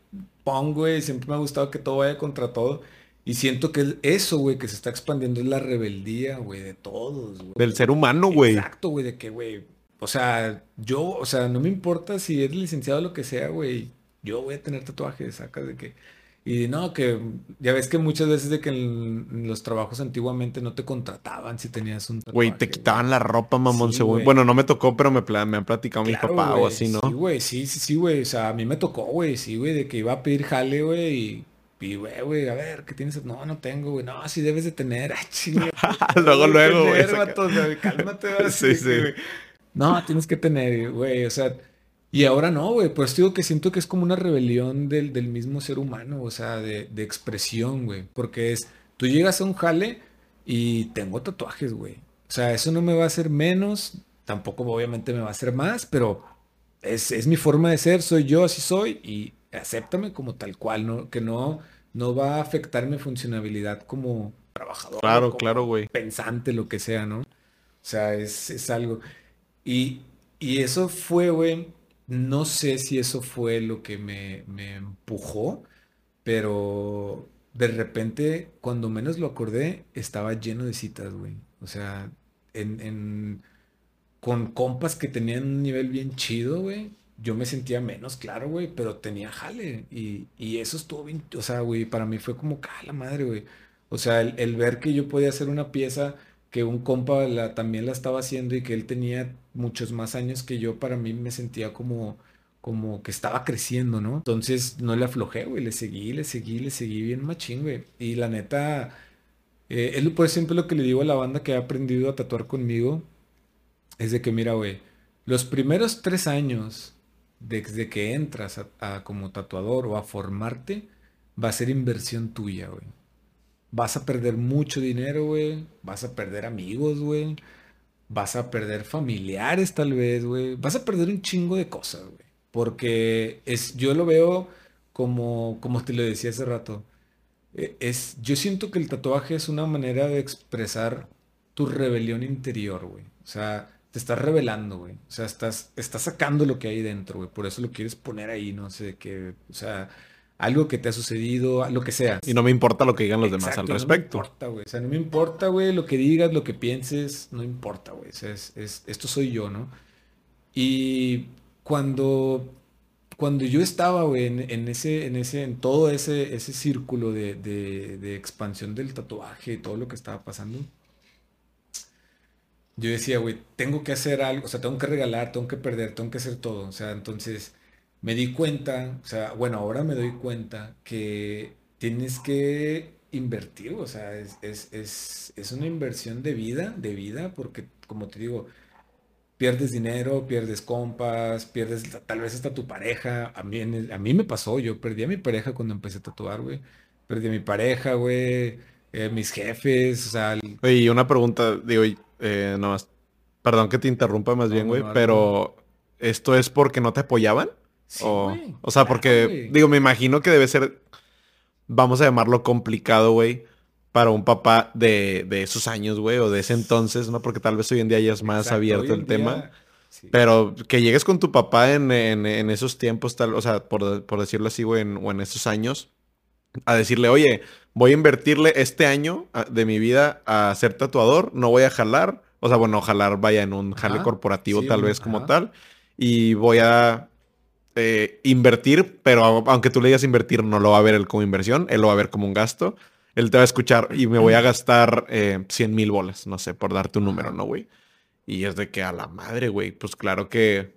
pong, güey, siempre me ha gustado que todo vaya contra todo. Y siento que eso, güey, que se está expandiendo es la rebeldía, güey, de todos, güey. Del ser humano, güey. Exacto, güey, de que, güey, o sea, yo, o sea, no me importa si eres licenciado o lo que sea, güey. Yo voy a tener tatuajes, sacas de que. Y no, que ya ves que muchas veces de que en, los trabajos antiguamente no te contrataban si tenías un. Güey, te quitaban la ropa, mamón, según. Bueno, no me tocó, pero me, me han platicado mi papá o así, ¿no? Sí, güey, sí, sí, sí, güey. O sea, a mí me tocó, güey, sí, güey, de que iba a pedir jale, güey, y güey, güey, a ver, ¿qué tienes? No, no tengo, güey. No, sí debes de tener. Ah, luego, luego, güey. Cálmate, sí, sí. No, tienes que tener, güey. O sea, y ahora no, güey. Pues digo que siento que es como una rebelión del, del mismo ser humano, o sea, de, de expresión, güey. Porque es, tú llegas a un jale y tengo tatuajes, güey. O sea, eso no me va a hacer menos, tampoco obviamente me va a hacer más, pero es, es mi forma de ser, soy yo, así soy, y acéptame como tal cual, ¿no? Que no, no va a afectar mi funcionabilidad como trabajador. Claro, claro, güey. Pensante, lo que sea, ¿no? O sea, es, algo. Y, y, eso fue, güey, no sé si eso fue lo que me, me empujó, pero de repente, cuando menos lo acordé, estaba lleno de citas, güey. O sea, en, en, con compas que tenían un nivel bien chido, güey yo me sentía menos, claro, güey, pero tenía jale. Y, y, eso estuvo bien, o sea, güey, para mí fue como, la madre, güey. O sea, el, ver que yo podía hacer una pieza que un compa la, también la estaba haciendo y que él tenía muchos más años que yo, para mí me sentía como, como que estaba creciendo, ¿no? Entonces no le aflojé, güey, le seguí, le seguí, le seguí bien machín, güey. Y la neta, eh, es por ejemplo lo que le digo a la banda que ha aprendido a tatuar conmigo, es de que, mira, güey, los primeros tres años desde que entras a, como tatuador o a formarte, va a ser inversión tuya, güey. Vas a perder mucho dinero, güey. Vas a perder amigos, güey. Vas a perder familiares, tal vez, güey. Vas a perder un chingo de cosas, güey. Porque es, yo lo veo como, como te lo decía hace rato. E, es, yo siento que el tatuaje es una manera de expresar tu rebelión interior, güey. O sea, te estás revelando, güey. O sea, estás, estás sacando lo que hay dentro, güey. Por eso lo quieres poner ahí, no sé, qué, o sea, algo que te ha sucedido, lo que sea. Y no me importa lo que digan los demás al respecto. No me importa, güey. O sea, no me importa, güey, lo que digas, lo que pienses, no importa, güey. O sea, es, esto soy yo, ¿no? Y cuando, cuando yo estaba, güey, en, ese, en ese, en todo ese, ese círculo de, de, de expansión del tatuaje, todo lo que estaba pasando, yo decía, güey, tengo que hacer algo, o sea, tengo que regalar, tengo que perder, tengo que hacer todo. O sea, entonces me di cuenta, o sea, bueno, ahora me doy cuenta que tienes que invertir, o sea, es, es, es, una inversión de vida, de vida, porque como te digo, pierdes dinero, pierdes compas, pierdes tal vez hasta tu pareja. A mí, a mí me pasó, yo perdí a mi pareja cuando empecé a tatuar, güey. Perdí a mi pareja, güey. Eh, mis jefes, o sea... Oye, y una pregunta, digo, eh, más, perdón que te interrumpa más bien, güey, pero ¿esto es porque no te apoyaban? O, o sea, porque, digo, me imagino que debe ser, vamos a llamarlo complicado, güey, para un papá de, de esos años, güey, o de ese entonces, ¿no? Porque tal vez hoy en día ya es más abierto el tema. Pero que llegues con tu papá en, en, esos tiempos, tal, o sea, por, por decirlo así, güey, o en esos años, a decirle, oye, voy a invertirle este año ah, de mi vida a ser tatuador, no voy a jalar, o sea, bueno, jalar vaya en un jale corporativo tal vez como tal, y voy a eh, invertir, pero aunque tú le digas invertir, no lo va a ver él como inversión, él lo va a ver como un gasto. Él te va a escuchar y me voy a gastar eh, 100 mil bolas, no sé, por darte un número, ¿no, güey? Y es de que a la madre, güey, pues claro que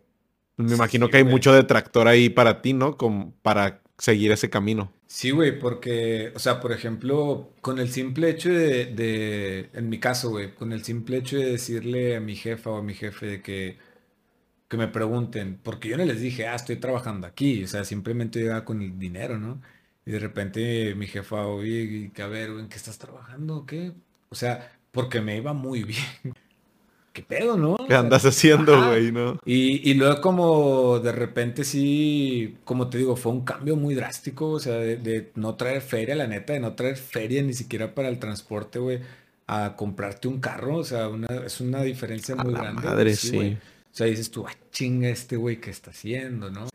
me imagino que hay mucho detractor ahí para ti, ¿no? Como para seguir ese camino. Sí, güey, porque, o sea, por ejemplo, con el simple hecho de, de en mi caso, güey, con el simple hecho de decirle a mi jefa o a mi jefe de que, que me pregunten, porque yo no les dije, ah, estoy trabajando aquí, o sea, simplemente llegaba con el dinero, ¿no? Y de repente mi jefa, oye, a ver, ¿en qué estás trabajando? ¿Qué? O sea, porque me iba muy bien. ¿qué pedo, no? ¿Qué andas haciendo, güey, no? Y, y, luego como de repente sí, como te digo, fue un cambio muy drástico, o sea, de, no traer feria, la neta, de no traer feria ni siquiera para el transporte, güey, a comprarte un carro, o sea, una, es una diferencia muy grande. Madre, sí. O sea, dices tú, ah, chinga este güey que está haciendo, ¿no?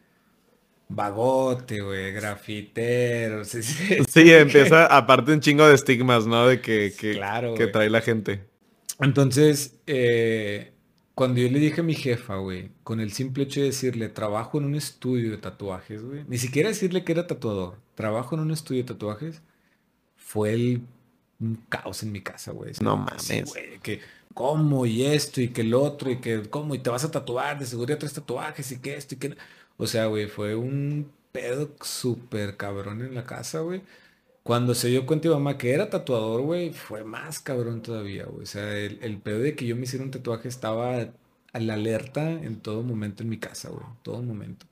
Vagote, güey, grafitero. Sí, sí, empieza, aparte un chingo de estigmas, ¿no? De que, que, que trae la gente. Entonces, eh, cuando yo le dije a mi jefa, güey, con el simple hecho de decirle, trabajo en un estudio de tatuajes, güey, ni siquiera decirle que era tatuador, trabajo en un estudio de tatuajes, fue el un caos en mi casa, güey. No mames. güey, que cómo y esto y que el otro y que cómo y te vas a tatuar, de seguridad tres tatuajes y que esto y que... O sea, güey, fue un pedo súper cabrón en la casa, güey. Cuando se dio cuenta mi mamá que era tatuador, güey, fue más cabrón todavía, güey. O sea, el, el, pedo de que yo me hiciera un tatuaje estaba a la alerta en todo momento en mi casa, güey. Todo momento.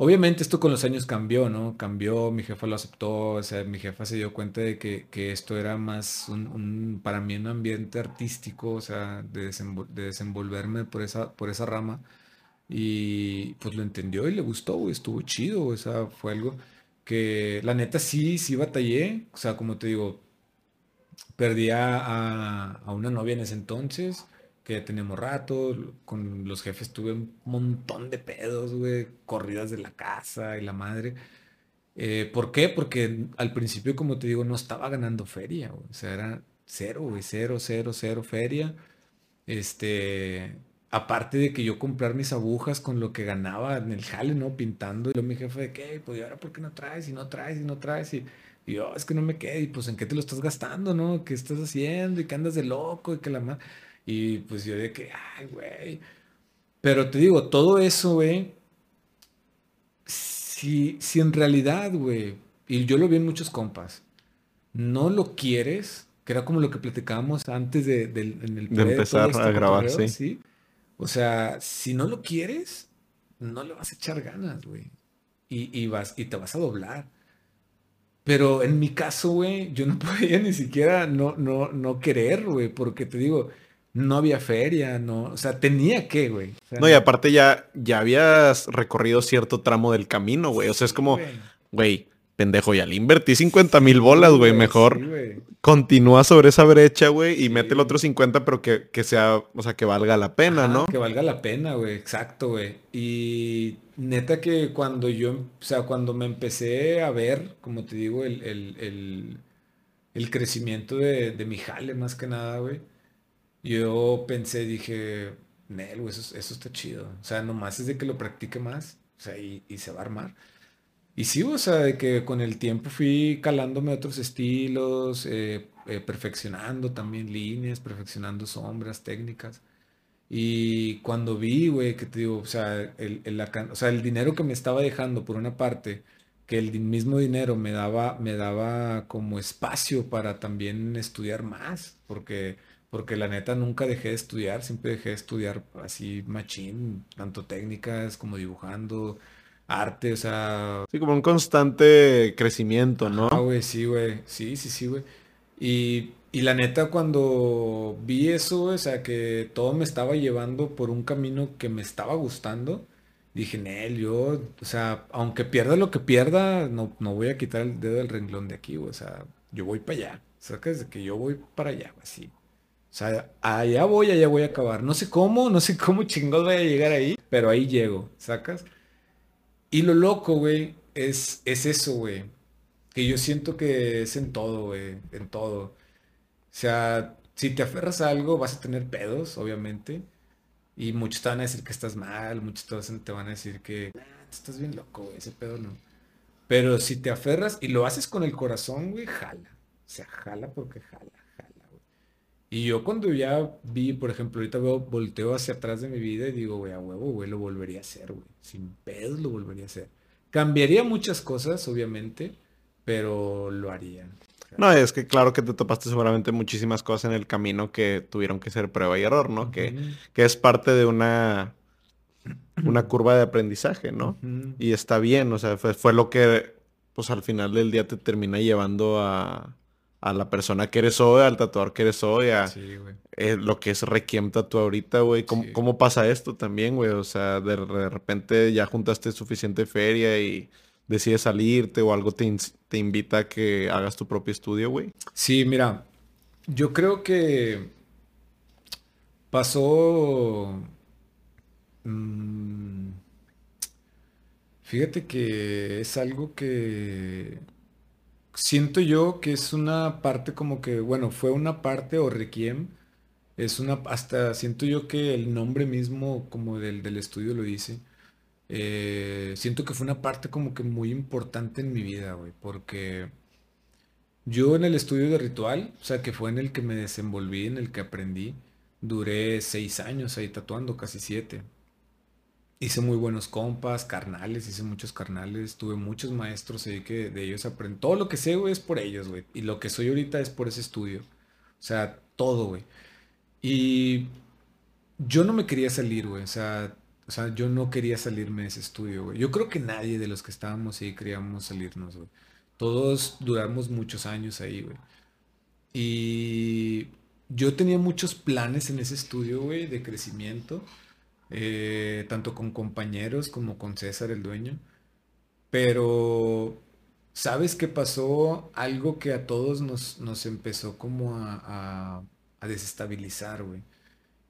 Obviamente esto con los años cambió, ¿no? Cambió, mi jefa lo aceptó, o sea, mi jefa se dio cuenta de que, esto era más un, para mí un ambiente artístico, o sea, de, desenvolverme por esa, por esa rama. Y pues lo entendió y le gustó, estuvo chido, o sea, fue algo que la neta sí, sí batallé, o sea, como te digo, perdí a, a una novia en ese entonces, que ya tenemos rato, con los jefes tuve un montón de pedos, güey, corridas de la casa y la madre. Eh, ¿Por qué? Porque al principio, como te digo, no estaba ganando feria. O sea, era cero, güey, cero, cero, cero feria. Este, aparte de que yo comprar mis agujas con lo que ganaba en el jale, ¿no? Pintando. Y luego mi jefe de qué, pues, ¿y ahora por qué no traes? Y no traes, y no traes. Y, yo, es que no me quedé. Y pues, ¿en qué te lo estás gastando, no? ¿Qué estás haciendo? Y que andas de loco y que la madre... Y pues yo de que, ay, güey. Pero te digo, todo eso, güey, si, si en realidad, güey, y yo lo vi en muchos compas, no lo quieres, que era como lo que platicábamos antes de, en el de empezar a grabar, sí. O sea, si no lo quieres, no le vas a echar ganas, güey. Y, y, vas, y te vas a doblar. Pero en mi caso, güey, yo no podía ni siquiera no, no, no querer, güey, porque te digo, no había feria, no, o sea, tenía que, güey. no, y aparte ya, ya habías recorrido cierto tramo del camino, güey. O sea, es como, güey, pendejo, ya le invertí 50 mil bolas, güey. Mejor continúa sobre esa brecha, güey, y mete el otro 50, pero que, que, sea, o sea, que valga la pena, ¿no? Que valga la pena, güey, exacto, güey. Y neta que cuando yo, o sea, cuando me empecé a ver, como te digo, el, el, el, el crecimiento de, de mi jale, más que nada, güey yo pensé, dije, Nel, eso, eso está chido. O sea, nomás es de que lo practique más, o sea, y, se va a armar. Y sí, o sea, de que con el tiempo fui calándome otros estilos, eh, eh, perfeccionando también líneas, perfeccionando sombras, técnicas. Y cuando vi, güey, que te digo, o sea, el, el, el dinero que me estaba dejando por una parte, que el mismo dinero me daba, me daba como espacio para también estudiar más, porque porque la neta nunca dejé de estudiar, siempre dejé de estudiar así machín, tanto técnicas como dibujando, arte, o sea... Sí, como un constante crecimiento, ¿no? Ah, güey, sí, güey, sí, sí, sí, güey. Y, y, la neta cuando vi eso, o sea, que todo me estaba llevando por un camino que me estaba gustando, dije, Nel, yo, o sea, aunque pierda lo que pierda, no, no voy a quitar el dedo del renglón de aquí, güey, o sea, yo voy para allá. O sea, que desde que yo voy para allá, así. O sea, allá voy, allá voy a acabar. No sé cómo, no sé cómo chingados voy a llegar ahí, pero ahí llego, ¿sacas? Y lo loco, güey, es, es eso, güey. Que yo siento que es en todo, güey, en todo. O sea, si te aferras a algo, vas a tener pedos, obviamente. Y muchos te van a decir que estás mal, muchos te van a decir que estás bien loco, güey, ese pedo no. Pero si te aferras y lo haces con el corazón, güey, jala. O sea, jala porque jala. Y yo cuando ya vi, por ejemplo, ahorita veo, volteo hacia atrás de mi vida y digo, güey, a huevo, güey, lo volvería a hacer, güey. Sin pedos lo volvería a hacer. Cambiaría muchas cosas, obviamente, pero lo haría. No, es que claro que te topaste seguramente muchísimas cosas en el camino que tuvieron que ser prueba y error, ¿no? que, que, es parte de una, una curva de aprendizaje, ¿no? Y está bien, o sea, fue, fue lo que, pues al final del día te termina llevando a, a la persona que eres hoy, al tatuador que eres hoy, a eh, lo que es Requiem Tatu ahorita, güey. ¿Cómo, pasa esto también, güey? O sea, de, repente ya juntaste suficiente feria y decides salirte o algo te, te invita a que hagas tu propio estudio, güey. Sí, mira, yo creo que pasó... Mm, fíjate que es algo que siento yo que es una parte como que, bueno, fue una parte o requiem Es una, hasta siento yo que el nombre mismo como del, del estudio lo dice. Eh, siento que fue una parte como que muy importante en mi vida, güey, porque yo en el estudio de ritual, o sea, que fue en el que me desenvolví, en el que aprendí, duré seis años ahí tatuando, casi siete. Hice muy buenos compas, carnales, hice muchos carnales, tuve muchos maestros ahí que de ellos aprendí. Todo lo que sé, güey, es por ellos, güey. Y lo que soy ahorita es por ese estudio. O sea, todo, güey. Y yo no me quería salir, güey. O sea, o sea, yo no quería salirme de ese estudio, güey. Yo creo que nadie de los que estábamos ahí queríamos salirnos, güey. Todos duramos muchos años ahí, güey. Y yo tenía muchos planes en ese estudio, güey, de crecimiento. Eh, tanto con compañeros como con César, el dueño. Pero, ¿sabes qué pasó? Algo que a todos nos, nos empezó como a, a desestabilizar, güey.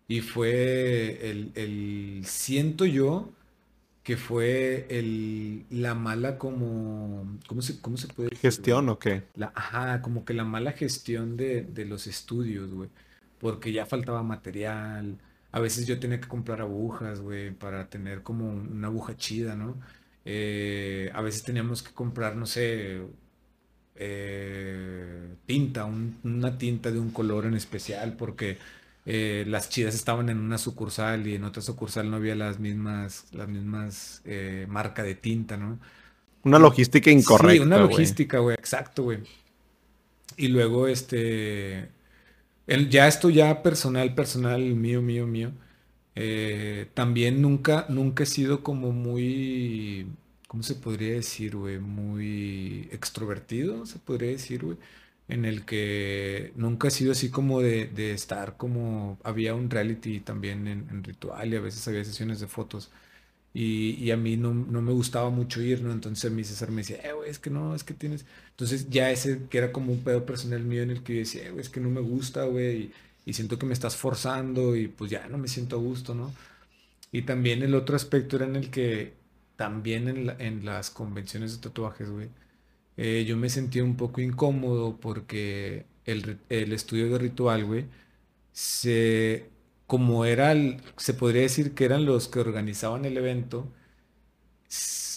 Y fue el, el, siento yo que fue el, la mala como, ¿cómo se, cómo se puede decir? ¿Gestión o qué? La, ajá, como que la mala gestión de, de los estudios, güey. Porque ya faltaba material. A veces yo tenía que comprar agujas, güey, para tener como una aguja chida, ¿no? Eh, a veces teníamos que comprar, no sé, eh, tinta, una tinta de un color en especial, porque eh, las chidas estaban en una sucursal y en otra sucursal no había las mismas, las mismas marca de tinta, ¿no? Una logística incorrecta. Sí, una logística, güey, exacto, güey. Y luego, este, ya esto ya personal, personal, mío, mío, mío. Eh, también nunca, nunca he sido como muy, ¿cómo se podría decir, güey? Muy extrovertido, se podría decir, güey en el que nunca ha sido así como de, estar como había un reality también en, ritual y a veces había sesiones de fotos y, a mí no, me gustaba mucho ir, ¿no? Entonces mi César me decía, eh, güey, es que no, es que tienes... Entonces ya ese que era como un pedo personal mío en el que yo decía, eh, güey, es que no me gusta, güey, y, siento que me estás forzando y pues ya no me siento a gusto, ¿no? Y también el otro aspecto era en el que también en, las convenciones de tatuajes, güey, eh, yo me sentía un poco incómodo porque el, estudio de ritual, güey, se, como era, se podría decir que eran los que organizaban el evento,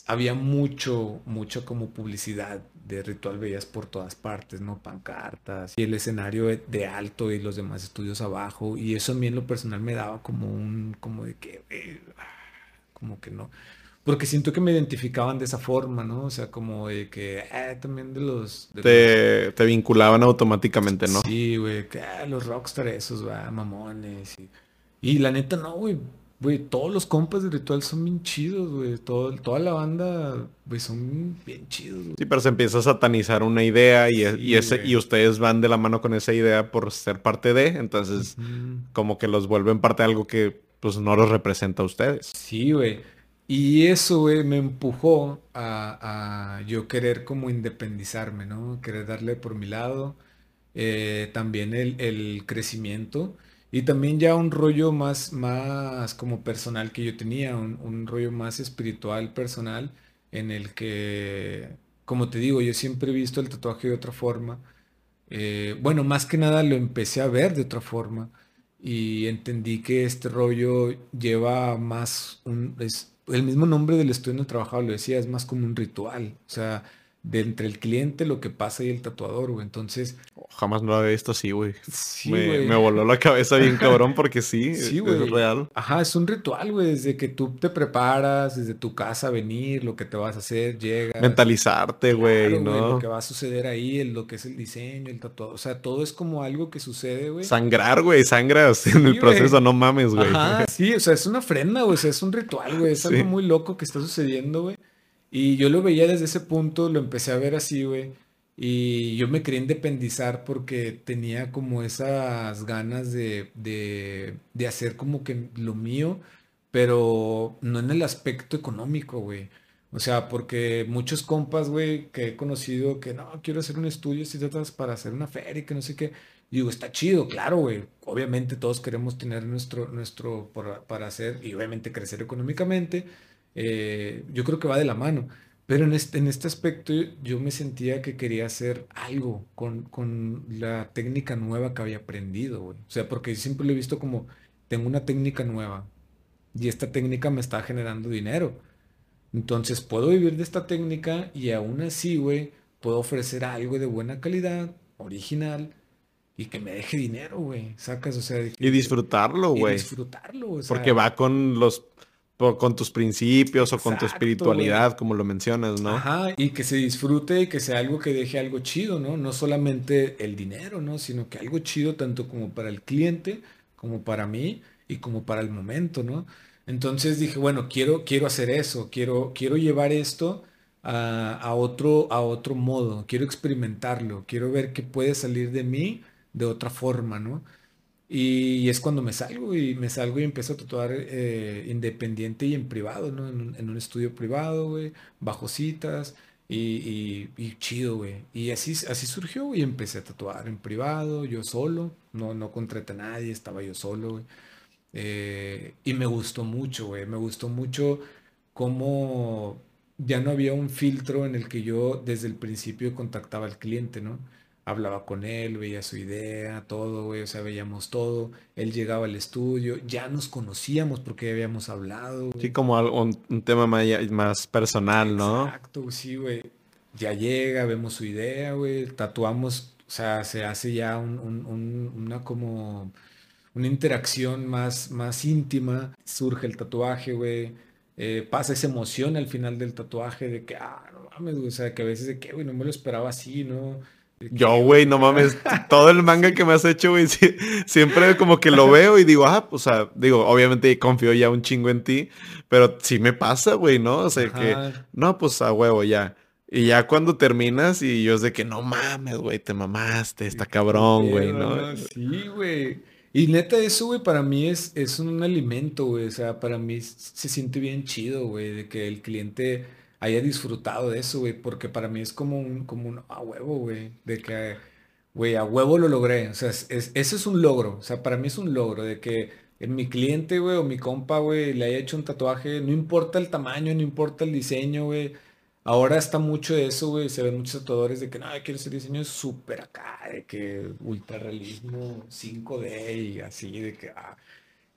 había mucho, mucho como publicidad de ritual veías por todas partes, ¿no? Pancartas y el escenario de alto y los demás estudios abajo y eso a mí en lo personal me daba como un, como de que, ah, como que no porque siento que me identificaban de esa forma, ¿no? O sea, como de que, eh, también de los... te, te, vinculaban automáticamente, ¿no? Sí, güey, que ah, los rockstar esos, va, mamones. Y, la neta, no, güey. Güey, todos los compas de Ritual son bien chidos, güey. Todo, toda la banda, güey, son bien chidos. Sí, pero se empieza a satanizar una idea y, y, ese, y ustedes van de la mano con esa idea por ser parte de, entonces como que los vuelven parte de algo que pues no los representa a ustedes. Sí, güey. Y eso, me empujó a, yo querer como independizarme, ¿no? Querer darle por mi lado. Eh, también el, crecimiento. Y también ya un rollo más, más como personal que yo tenía, un, rollo más espiritual, personal, en el que, como te digo, yo siempre he visto el tatuaje de otra forma. Eh, bueno, más que nada lo empecé a ver de otra forma y entendí que este rollo lleva más un, el mismo nombre del estudio trabajado lo decía, es más como un ritual. O sea, de entre el cliente, lo que pasa y el tatuador, güey. Entonces. jamás no lo había visto así, güey. Sí, me, me, voló la cabeza bien cabrón porque sí, sí es real. Ajá, es un ritual, güey. Desde que tú te preparas, desde tu casa venir, lo que te vas a hacer, llega. Mentalizarte, güey, ¿no? lo que va a suceder ahí, lo que es el diseño, el tatuado. O sea, todo es como algo que sucede, güey. Sangrar, güey, sangras en el proceso, no mames, güey. Ajá, sí, o sea, es una ofrenda, güey. O sea, es un ritual, güey. Es algo muy loco que está sucediendo, güey. Y yo lo veía desde ese punto, lo empecé a ver así, güey. Y yo me quería independizar porque tenía como esas ganas de, de, de hacer como que lo mío, pero no en el aspecto económico, güey. O sea, porque muchos compas, güey, que he conocido que no, quiero hacer un estudio, si tratas para hacer una feria y que no sé qué. digo, está chido, claro, güey. Obviamente todos queremos tener nuestro, nuestro, para hacer y obviamente crecer económicamente eh, yo creo que va de la mano. Pero en este, en este aspecto yo me sentía que quería hacer algo con, con la técnica nueva que había aprendido, güey. O sea, porque siempre lo he visto como, tengo una técnica nueva y esta técnica me está generando dinero. Entonces puedo vivir de esta técnica y aún así, güey, puedo ofrecer algo de buena calidad, original, y que me deje dinero, güey. Sacas, o sea. y disfrutarlo, güey. Disfrutarlo, o Porque va con los con tus principios o con tu espiritualidad, como lo mencionas, ¿no? Ajá, y que se disfrute y que sea algo que deje algo chido, ¿no? No solamente el dinero, ¿no? Sino que algo chido tanto como para el cliente, como para mí y como para el momento, ¿no? Entonces dije, bueno, quiero, quiero hacer eso, quiero, quiero llevar esto a, otro, a otro modo, quiero experimentarlo, quiero ver qué puede salir de mí de otra forma, ¿no? Y, es cuando me salgo y me salgo y empiezo a tatuar eh, independiente y en privado, ¿no? En un, estudio privado, güey, bajo citas y, chido, güey. Y así, así surgió, y empecé a tatuar en privado, yo solo, no, no contraté a nadie, estaba yo solo, güey. Eh, y me gustó mucho, güey, me gustó mucho cómo ya no había un filtro en el que yo desde el principio contactaba al cliente, ¿no? Hablaba con él, veía su idea, todo, güey, o sea, veíamos todo. Él llegaba al estudio, ya nos conocíamos porque habíamos hablado. Sí, como un, un tema más, más, personal, ¿no? Exacto, sí, güey. Ya llega, vemos su idea, güey, tatuamos, o sea, se hace ya un, un, una como una interacción más, más íntima, surge el tatuaje, güey, eh, pasa esa emoción al final del tatuaje de que, ah, no mames, güey, o sea, que a veces de que, güey, no me lo esperaba así, ¿no? Yo, güey, no mames, todo el manga que me has hecho, güey, siempre como que lo veo y digo, ah, pues, o sea, digo, obviamente confío ya un chingo en ti, pero sí me pasa, güey, ¿no? O sea, que, no, pues a huevo, ya. Y ya cuando terminas y yo es de que, no mames, güey, te mamaste, está cabrón, güey, ¿no? Sí, güey. Y neta, eso, güey, para mí es, es un alimento, güey. O sea, para mí se siente bien chido, güey, de que el cliente haya disfrutado de eso, güey. Porque para mí es como un, como un a huevo, güey. De que, güey, a huevo lo logré. O sea, es, eso es un logro. O sea, para mí es un logro de que en mi cliente, güey, o mi compa, güey, le haya hecho un tatuaje. No importa el tamaño, no importa el diseño, güey Ahora está mucho de eso, güey. Se ven muchos tatuadores de que no, quiero hacer diseño súper acá, de que ultra realismo 5D y así, de que ah,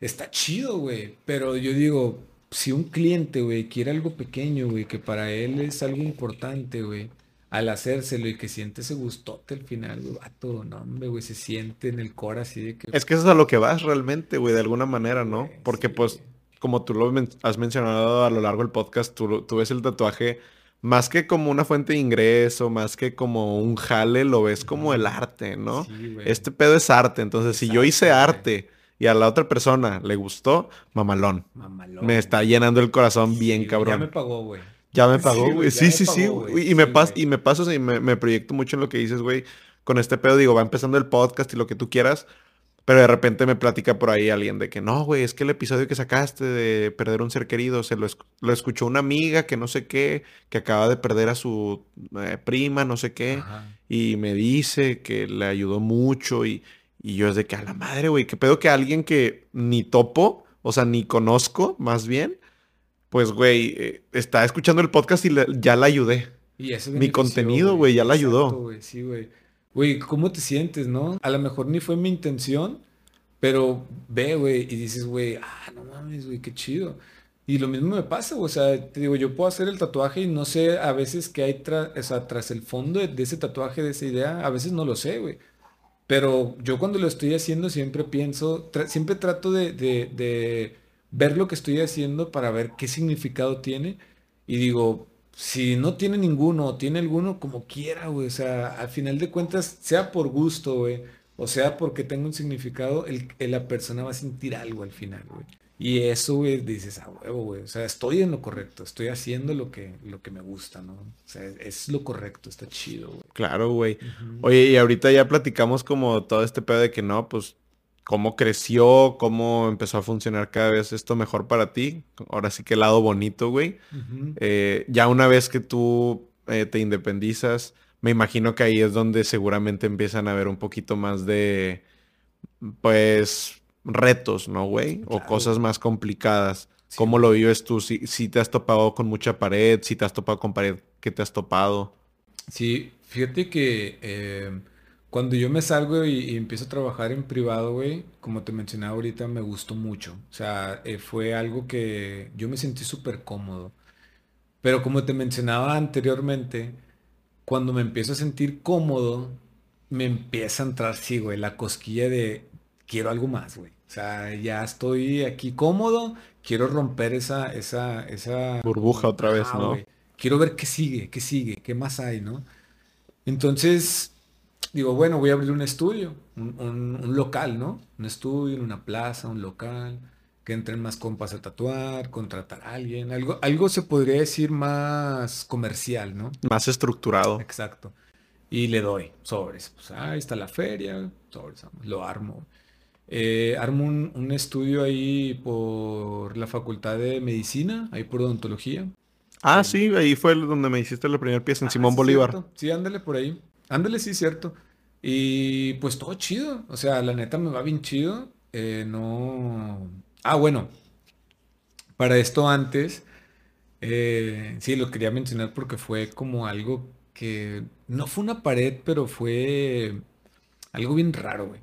está chido, güey. Pero yo digo, si un cliente, güey, quiere algo pequeño, güey, que para él es algo importante, güey, al hacérselo y que siente ese gustote al final, güey, todo, no, hombre, güey, se siente en el core así de que. Es que eso es a lo que vas realmente, güey, de alguna manera, ¿no? Porque, pues, como tú lo has mencionado a lo largo del podcast, tú, tú ves el tatuaje más que como una fuente de ingreso, más que como un jale, lo ves como el arte, ¿no? este pedo es arte. Entonces, si yo hice arte y a la otra persona le gustó, mamalón. mamalón me está llenando el corazón bien cabrón. Ya me pagó, güey. Ya me pagó, güey. Sí, sí, sí. y, me pas y me paso y me, me proyecto mucho en lo que dices, güey. Con este pedo, digo, va empezando el podcast y lo que tú quieras. Pero de repente me platica por ahí alguien de que no, güey, es que el episodio que sacaste de perder un ser querido se lo, lo escuchó una amiga que no sé qué, que acaba de perder a su eh, prima, no sé qué, y me dice que le ayudó mucho y, y yo es de que a la madre, güey, que pedo que alguien que ni topo, o sea, ni conozco, más bien, pues, güey, eh, está escuchando el podcast y ya la ayudé. Y Mi contenido, güey, ya la ayudó. sí, güey güey, ¿cómo te sientes, no? A lo mejor ni fue mi intención, pero ve, güey, y dices, güey, ah, no mames, güey, qué chido. Y lo mismo me pasa, güey, o sea, te digo, yo puedo hacer el tatuaje y no sé a veces qué hay o sea, tras el fondo de, ese tatuaje, de esa idea, a veces no lo sé, güey. Pero yo cuando lo estoy haciendo siempre pienso, siempre trato de, ver lo que estoy haciendo para ver qué significado tiene. Y digo, si no tiene ninguno o tiene alguno, como quiera, güey. O sea, al final de cuentas, sea por gusto, güey, o sea porque tenga un significado, el, la persona va a sentir algo al final, güey. Y eso, güey, dices, a huevo, güey. O sea, estoy en lo correcto, estoy haciendo lo que, lo que me gusta, ¿no? O sea, es lo correcto, está chido, güey. Claro, güey. Oye, y ahorita ya platicamos como todo este pedo de que no, pues cómo creció, cómo empezó a funcionar cada vez esto mejor para ti. Ahora sí que el lado bonito, güey. Eh, ya una vez que tú eh, te independizas, me imagino que ahí es donde seguramente empiezan a haber un poquito más de, pues, retos, ¿no, güey? O cosas más complicadas. ¿Cómo lo vives tú? Si, si te has topado con mucha pared, si te has topado con pared, ¿qué te has topado? Sí, fíjate que eh, cuando yo me salgo y, empiezo a trabajar en privado, güey, como te mencionaba ahorita, me gustó mucho. O sea, eh, fue algo que yo me sentí súper cómodo. Pero como te mencionaba anteriormente, cuando me empiezo a sentir cómodo, me empieza a entrar, sí, güey, la cosquilla de quiero algo más, güey. O sea, ya estoy aquí cómodo, quiero romper esa, esa, esa burbuja otra vez, ¿no? Quiero ver qué sigue, qué sigue, qué más hay, ¿no? Entonces, digo, bueno, voy a abrir un estudio, un, un local, ¿no? Un estudio en una plaza, un local que entren más compas a tatuar, contratar a alguien, algo, algo se podría decir más comercial, ¿no? Más estructurado. Exacto. Y le doy sobres. Pues ahí está la feria, sobres, lo armo. Eh, armo un, estudio ahí por la Facultad de Medicina, ahí por odontología. Ah, sí, ahí fue donde me hiciste la primera pieza en ah, Simón Bolívar. Sí, ándale por ahí. Ándale, sí, cierto. Y pues todo chido. O sea, la neta me va bien chido. Eh, no, Ah, bueno, para esto antes, eh, sí, lo quería mencionar porque fue como algo que no fue una pared, pero fue algo bien raro, güey.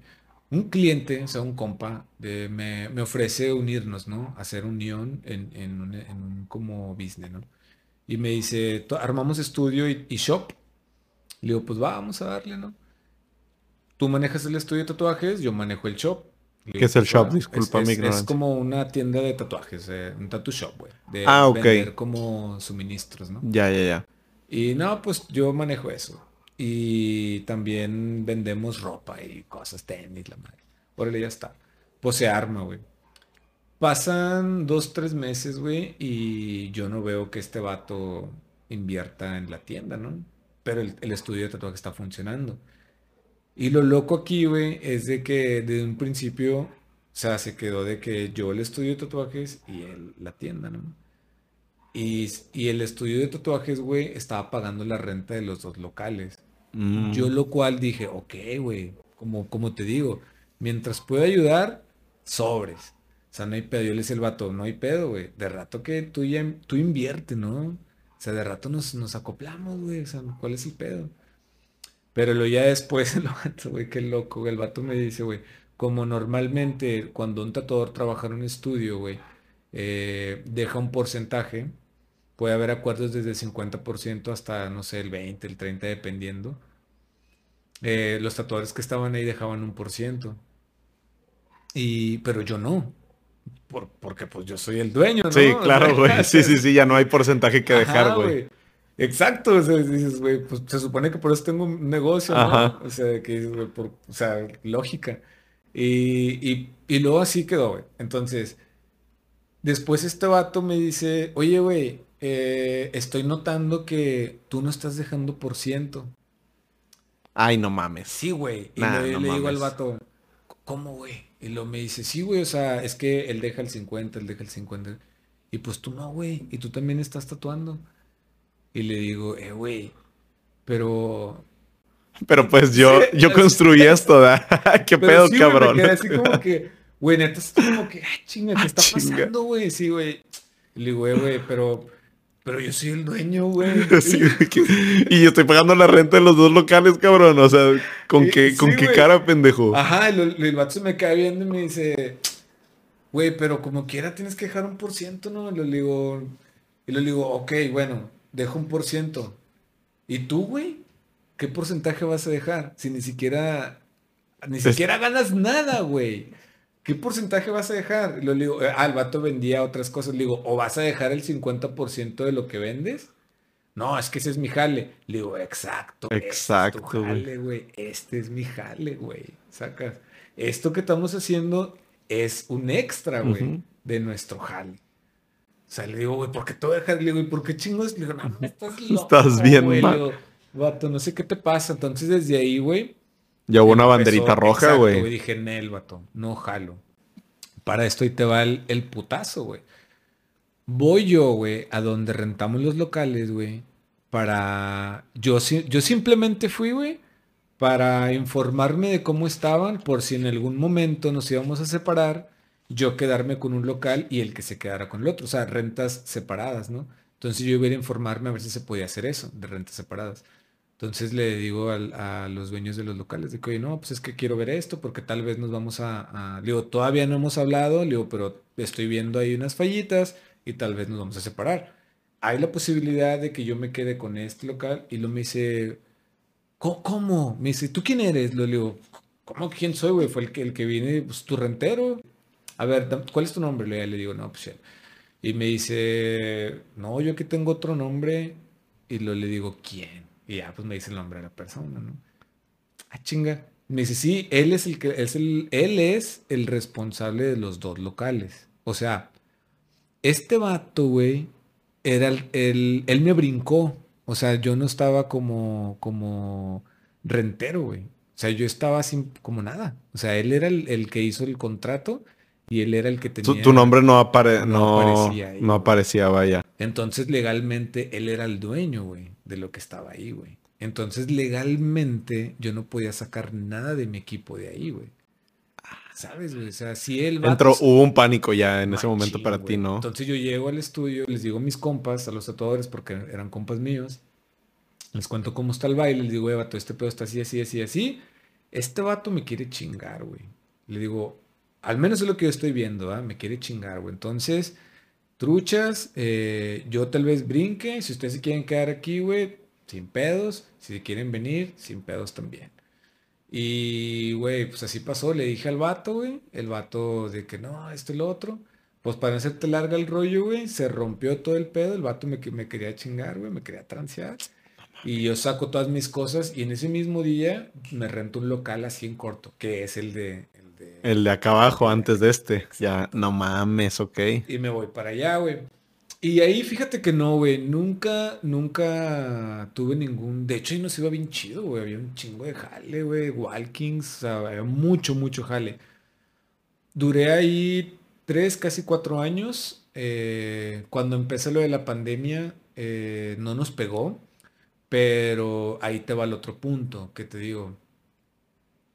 Un cliente, o sea, un compa, de, me, ofrece unirnos, ¿no? Hacer unión en, en, un, como business, ¿no? Y me dice, armamos estudio y, y shop. Le digo, pues vamos a darle, ¿no? Tú manejas el estudio de tatuajes, yo manejo el shop. ¿Qué es el shop? Disculpa mi Es como una tienda de tatuajes, eh, un tattoo shop, güey. De ah, ok. Vender como suministros, ¿no? Ya, ya, ya. Y no, pues yo manejo eso. Y también vendemos ropa y cosas, tenis, la madre. Órale, ya está. Pues se arma, güey. Pasan dos, tres meses, güey, y yo no veo que este vato invierta en la tienda, ¿no? Pero el, estudio de tatuaje está funcionando. Y lo loco aquí, güey, es de que desde un principio, o sea, se quedó de que yo el estudio de tatuajes y él la tienda, ¿no? Y, el estudio de tatuajes, güey, estaba pagando la renta de los dos locales. Mm. Yo lo cual dije, ok, güey, como, como te digo, mientras pueda ayudar, sobres. O sea, no hay pedo. Yo le decía el vato, no hay pedo, güey. De rato que tú ya, tú invierte, ¿no? O sea, de rato nos, nos acoplamos, güey. O sea, ¿cuál es el pedo? Pero lo ya después el vato, güey, qué loco, El vato me dice, güey, como normalmente cuando un tatuador trabaja en un estudio, güey, eh, deja un porcentaje, puede haber acuerdos desde el 50% hasta, no sé, el 20, el 30, dependiendo. Eh, los tatuadores que estaban ahí dejaban un por ciento. Y, pero yo no. porque pues yo soy el dueño, ¿no? Sí, claro, güey. Sí, sí, sí, ya no hay porcentaje que dejar, güey. Exacto, o sea, dices, güey, pues se supone que por eso tengo un negocio, ¿no? O sea, que güey, por, o sea, lógica. Y, y, luego así quedó, güey. Entonces, después este vato me dice, oye, güey, eh, estoy notando que tú no estás dejando por ciento. Ay, no mames. Sí, güey. Y le, digo al vato, ¿cómo, güey? Y luego me dice, sí, güey, o sea, es que él deja el 50, él deja el 50. Y pues tú no, güey. Y tú también estás tatuando. Y le digo, eh, güey, pero... Pero pues yo, yo construí esto, ¿da? ¿Qué pedo, cabrón? Me así como que, güey, neta, es como que, ah, chinga, ¿qué ah, está pasando, güey? Sí, güey. Le digo, eh, güey, pero... Pero yo soy el dueño, güey. Sí, y yo estoy pagando la renta de los dos locales, cabrón. O sea, ¿con qué, ¿con qué cara, pendejo? Ajá, el, el vato se me cae viendo y me dice, güey, pero como quiera tienes que dejar un por ciento, ¿no? Y le digo, y le digo, ok, bueno, dejo un por ciento. ¿Y tú, güey? ¿Qué porcentaje vas a dejar? Si ni siquiera, ni siquiera ganas nada, güey. ¿Qué porcentaje vas a dejar? Y le digo, ah, el vato vendía otras cosas. Le digo, ¿o vas a dejar el 50% de lo que vendes? No, es que ese es mi jale. Le digo, exacto. Exacto. Este es jale, güey. Este es mi jale, güey. Sacas. Esto que estamos haciendo es un extra, güey, de nuestro jale. O sea, le digo, güey, ¿por qué te voy a dejar? Le digo, ¿y por qué chingos? Le digo, no, estás loco. Estás bien, güey. Vato, no sé qué te pasa. Entonces, desde ahí, güey. Ya hubo una banderita roja, güey. Dije, Nel, vato, no jalo. Para esto y te va el, el putazo, güey. Voy yo, güey, a donde rentamos los locales, güey. Para. Yo, yo simplemente fui, güey, para informarme de cómo estaban, por si en algún momento nos íbamos a separar yo quedarme con un local y el que se quedara con el otro. O sea, rentas separadas, ¿no? Entonces yo iba a informarme a ver si se podía hacer eso, de rentas separadas. Entonces le digo a los dueños de los locales, que, oye, no, pues es que quiero ver esto porque tal vez nos vamos a. Le digo, todavía no hemos hablado, le digo, pero estoy viendo ahí unas fallitas y tal vez nos vamos a separar. Hay la posibilidad de que yo me quede con este local y lo me dice, ¿cómo? Me dice, ¿tú quién eres? Lo le digo, ¿cómo quién soy, güey? Fue el que, el que viene, pues tu rentero. A ver, ¿cuál es tu nombre? Le, digo, no, pues Y me dice, no, yo aquí tengo otro nombre. Y lo le digo, ¿quién? Y ya, pues me dice el nombre de la persona, ¿no? Ah, chinga. Me dice, sí, él es el que, es el, él es el responsable de los dos locales. O sea, este vato, güey, era el, él me brincó. O sea, yo no estaba como, como rentero, güey. O sea, yo estaba sin, como nada. O sea, él era el, que hizo el contrato y él era el que tenía... Tu, nombre no, apare, no, aparecía, no aparecía, vaya. Entonces, legalmente, él era el dueño, güey de lo que estaba ahí, güey. Entonces, legalmente, yo no podía sacar nada de mi equipo de ahí, güey. ¿Sabes, güey? O sea, si él va. Entró, hubo un pánico ya en ese momento para ti, ¿no? Entonces yo llego al estudio, les digo a mis compas, a los tatuadores, porque eran compas míos, les cuento cómo está el baile, les digo, eh, vato, este pedo está así, así, así, así. Este vato me quiere chingar, güey. Le digo, al menos es lo que yo estoy viendo, ¿ah? Me quiere chingar, güey. Entonces, truchas, eh, yo tal vez brinque, si ustedes se quieren quedar aquí, güey, sin pedos, si quieren venir, sin pedos también. Y, güey, pues así pasó, le dije al vato, güey, el vato de que no, esto y lo otro. Pues para hacerte larga el rollo, güey, se rompió todo el pedo, el vato me, me quería chingar, güey, me quería transear. Y yo saco todas mis cosas y en ese mismo día me rento un local así en corto, que es el de, el de acá abajo, antes de este. Ya, no mames, ok. Y me voy para allá, güey. Y ahí fíjate que no, güey. Nunca, nunca tuve ningún. De hecho, ahí nos iba bien chido, güey. Había un chingo de jale, güey. Walkings. O sea, había mucho, mucho jale. Duré ahí tres, casi cuatro años. Eh, cuando empecé lo de la pandemia, eh, no nos pegó. Pero ahí te va el otro punto que te digo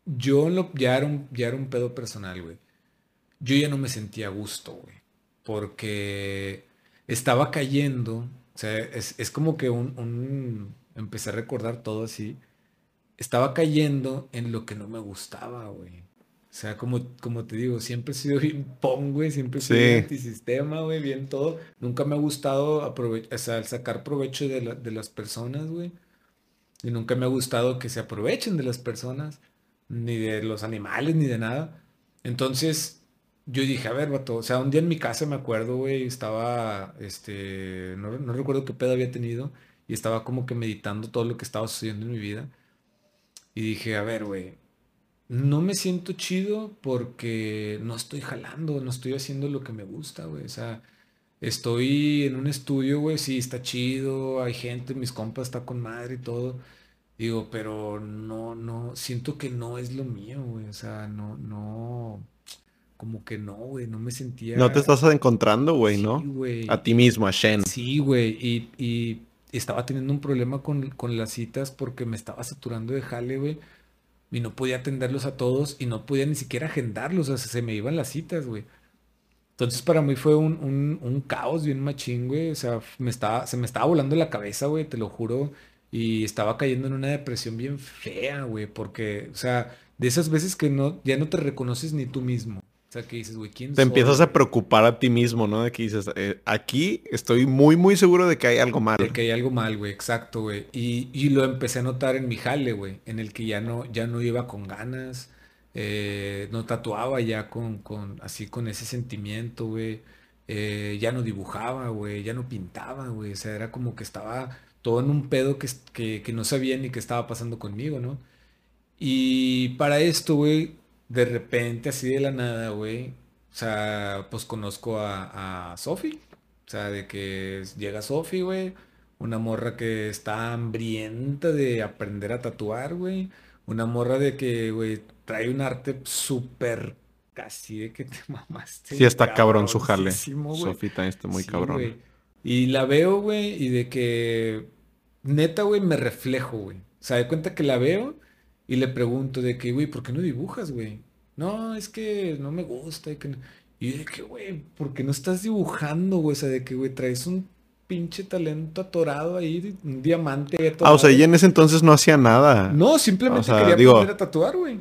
yo lo, ya, era un, ya era un pedo personal, güey. Yo ya no me sentía a gusto, güey. Porque estaba cayendo. O sea, es, como que un, Empecé a recordar todo así. Estaba cayendo en lo que no me gustaba, güey. O sea, como, como te digo, siempre he sido bien pong, güey. Siempre he sido sí. antisistema, güey. Bien todo. Nunca me ha gustado o sea, sacar provecho de, de las personas, güey. Y nunca me ha gustado que se aprovechen de las personas ni de los animales, ni de nada. Entonces, yo dije, a ver, vato, o sea, un día en mi casa me acuerdo, güey, estaba, este, no, no, recuerdo qué pedo había tenido, y estaba como que meditando todo lo que estaba sucediendo en mi vida. Y dije, a ver, güey, no me siento chido porque no estoy jalando, no estoy haciendo lo que me gusta, güey. O sea, estoy en un estudio, güey, sí, está chido, hay gente, mis compas está con madre y todo Digo, pero no, no, siento que no es lo mío, güey. O sea, no, no, como que no, güey, no me sentía. No te estás encontrando, güey, ¿no? Güey. A ti mismo, a Shen. Sí, güey, y, y, estaba teniendo un problema con, con las citas porque me estaba saturando de jale, güey. Y no podía atenderlos a todos y no podía ni siquiera agendarlos, o sea, se me iban las citas, güey. Entonces para mí fue un, un, un caos bien machín, güey. O sea, me estaba, se me estaba volando la cabeza, güey, te lo juro. Y estaba cayendo en una depresión bien fea, güey, porque, o sea, de esas veces que no, ya no te reconoces ni tú mismo. O sea, que dices, güey, ¿quién Te empiezas a preocupar a ti mismo, ¿no? De que dices, eh, aquí estoy muy, muy seguro de que hay algo mal. De que hay algo mal, güey, exacto, güey. Y, y, lo empecé a notar en mi jale, güey, en el que ya no, ya no iba con ganas, eh, no tatuaba ya con, con, así con ese sentimiento, güey. Eh, ya no dibujaba, güey, ya no pintaba, güey. O sea, era como que estaba todo en un pedo que, que, no sabía ni qué estaba pasando conmigo, ¿no? Y para esto, güey, de repente, así de la nada, güey, o sea, pues conozco a, a Sofi. O sea, de que llega Sofi, güey. Una morra que está hambrienta de aprender a tatuar, güey. Una morra de que, güey, trae un arte súper casi de que te mamaste. Sí, está cabrón su jale. Sofi también está muy cabrón. Y la veo, güey, y de que neta, güey, me reflejo, güey. O sea, de cuenta que la veo y le pregunto de que, güey, ¿por qué no dibujas, güey? No, es que no me gusta. Y, Y yo dije, güey, ¿por qué no estás dibujando, güey? O sea, de que, güey, traes un pinche talento atorado ahí, un diamante. Ah, o sea, ella en ese entonces no hacía nada. No, simplemente quería aprender a tatuar, güey.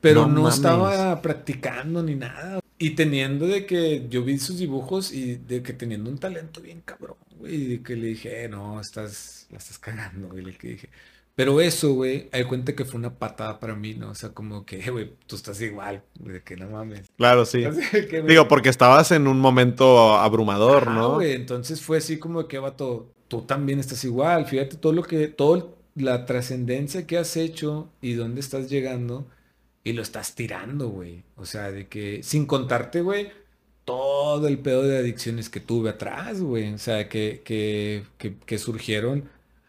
Pero no, estaba practicando ni nada. Y teniendo de que yo vi sus dibujos y de que teniendo un talento bien cabrón, güey. Y de que le dije, eh, no, estás, la estás cagando, güey. Le dije, pero eso, güey, hay cuenta que fue una patada para mí, ¿no? O sea, como que, güey, tú estás igual, de que no mames. Claro, sí. Digo, porque estabas en un momento abrumador, ¿no? güey, entonces fue así como que, vato, tú también estás igual. Fíjate todo lo que, toda la trascendencia que has hecho y dónde estás llegando y lo estás tirando, güey. O sea, de que, sin contarte, güey, todo el pedo de adicciones que tuve atrás, güey. O sea, que, que, que, que surgieron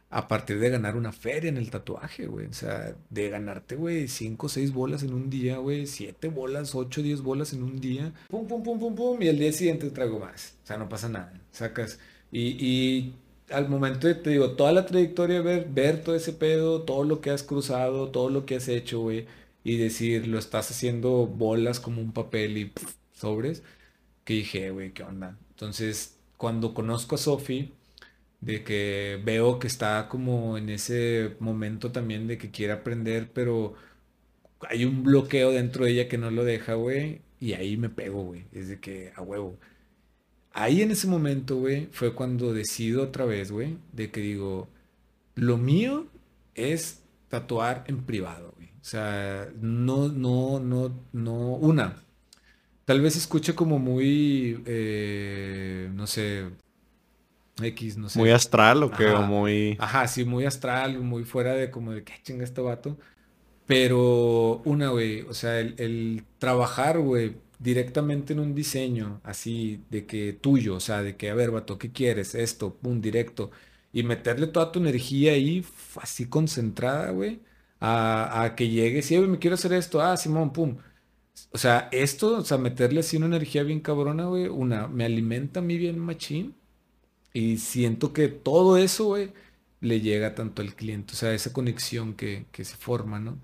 a partir de ganar una feria en el tatuaje, güey. O sea, de ganarte, güey, cinco o seis bolas en un día, güey, siete bolas, ocho, diez bolas en un día. Pum, pum, pum, pum, pum, y el día siguiente traigo más. O sea, no pasa nada. Sacas. Y, y al momento de, te digo, toda la trayectoria, ver, ver todo ese pedo, todo lo que has cruzado, todo lo que has hecho, güey, y decir, lo estás haciendo bolas como un papel y sobres, que dije, güey, ¿qué onda? Entonces, cuando conozco a Sofi, de que veo que está como en ese momento también de que quiere aprender, pero hay un bloqueo dentro de ella que no lo deja, güey, y ahí me pego, güey, es de que a huevo. Ahí en ese momento, güey, fue cuando decido otra vez, güey, de que digo, lo mío es tatuar en privado, sea, no, no, no, no, una. Tal vez escuche como muy, eh, no sé, X, no sé. Muy astral o qué, o muy. Ajá, sí, muy astral, muy fuera de como de qué chinga este vato. Pero una, güey, o sea, el, trabajar, güey, directamente en un diseño así de que tuyo, o sea, de que, a ver, vato, ¿qué quieres? Esto, pum, directo. Y meterle toda tu energía ahí, así concentrada, güey, a, a, que llegue, sí, güey, me quiero hacer esto, ah, Simón, pum. O sea, esto, o sea, meterle así una energía bien cabrona, güey, una, me alimenta a mí bien machín y siento que todo eso, güey, le llega tanto al cliente, o sea, esa conexión que, se forma, ¿no?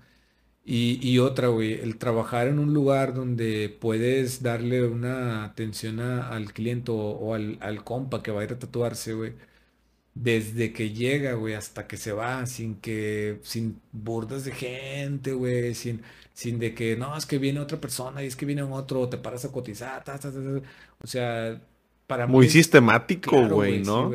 Y, otra, güey, el trabajar en un lugar donde puedes darle una atención al cliente o, al, compa que va a ir a tatuarse, güey, desde que llega, güey, hasta que se va, sin que, sin burdas de gente, güey, sin, sin de que, no, es que viene otra persona y es que viene otro, te paras a cotizar, o sea, muy sistemático, güey, ¿no?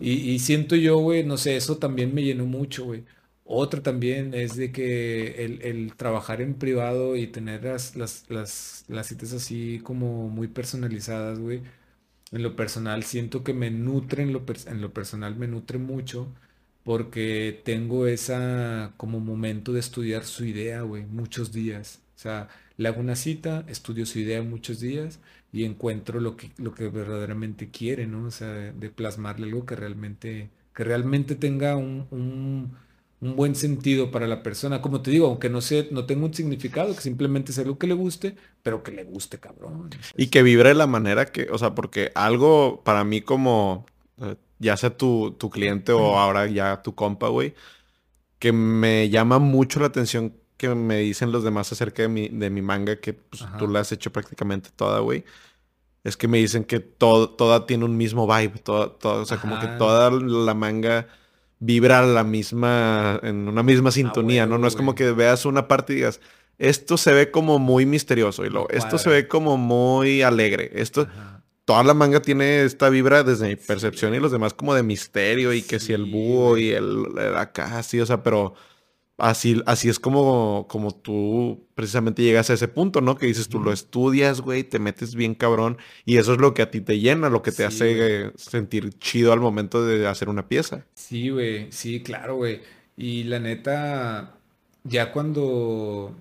y, siento yo, güey, no sé, eso también me llenó mucho, güey. Otra también es de que el, trabajar en privado y tener las, las, las, citas así como muy personalizadas, güey. En lo personal siento que me nutre, en lo, personal me nutre mucho porque tengo esa como momento de estudiar su idea, güey, muchos días. O sea, le hago una cita, estudio su idea muchos días y encuentro lo que, lo que verdaderamente quiere, ¿no? O sea, de, plasmarle algo que realmente, que realmente tenga un, un, buen sentido para la persona. Como te digo, aunque no sé, no tenga un significado, que simplemente sea algo que le guste, pero que le guste, cabrón. Y que vibre de la manera que, o sea, porque algo para mí como, eh, ya sea tu, tu cliente o ahora ya tu compa, güey, que me llama mucho la atención que me dicen los demás acerca de mi, de mi manga, que pues, tú la has hecho prácticamente toda, güey, es que me dicen que todo, toda tiene un mismo vibe. Toda, o sea, como que toda la manga vibra la misma, en una misma sintonía, ¿no? No es como que veas una parte y digas, esto se ve como muy misterioso y luego, esto se ve como muy alegre. Esto, toda la manga tiene esta vibra desde mi percepción y los demás como de misterio y que si el búho y el, el acá, sí, o sea, pero Así, así es como, como tú precisamente llegas a ese punto, ¿no? Que dices, tú lo estudias, güey, te metes bien cabrón y eso es lo que a ti te llena, lo que te hace sentir chido al momento de hacer una pieza. Sí, güey, sí, claro, güey. Y la neta, ya cuando...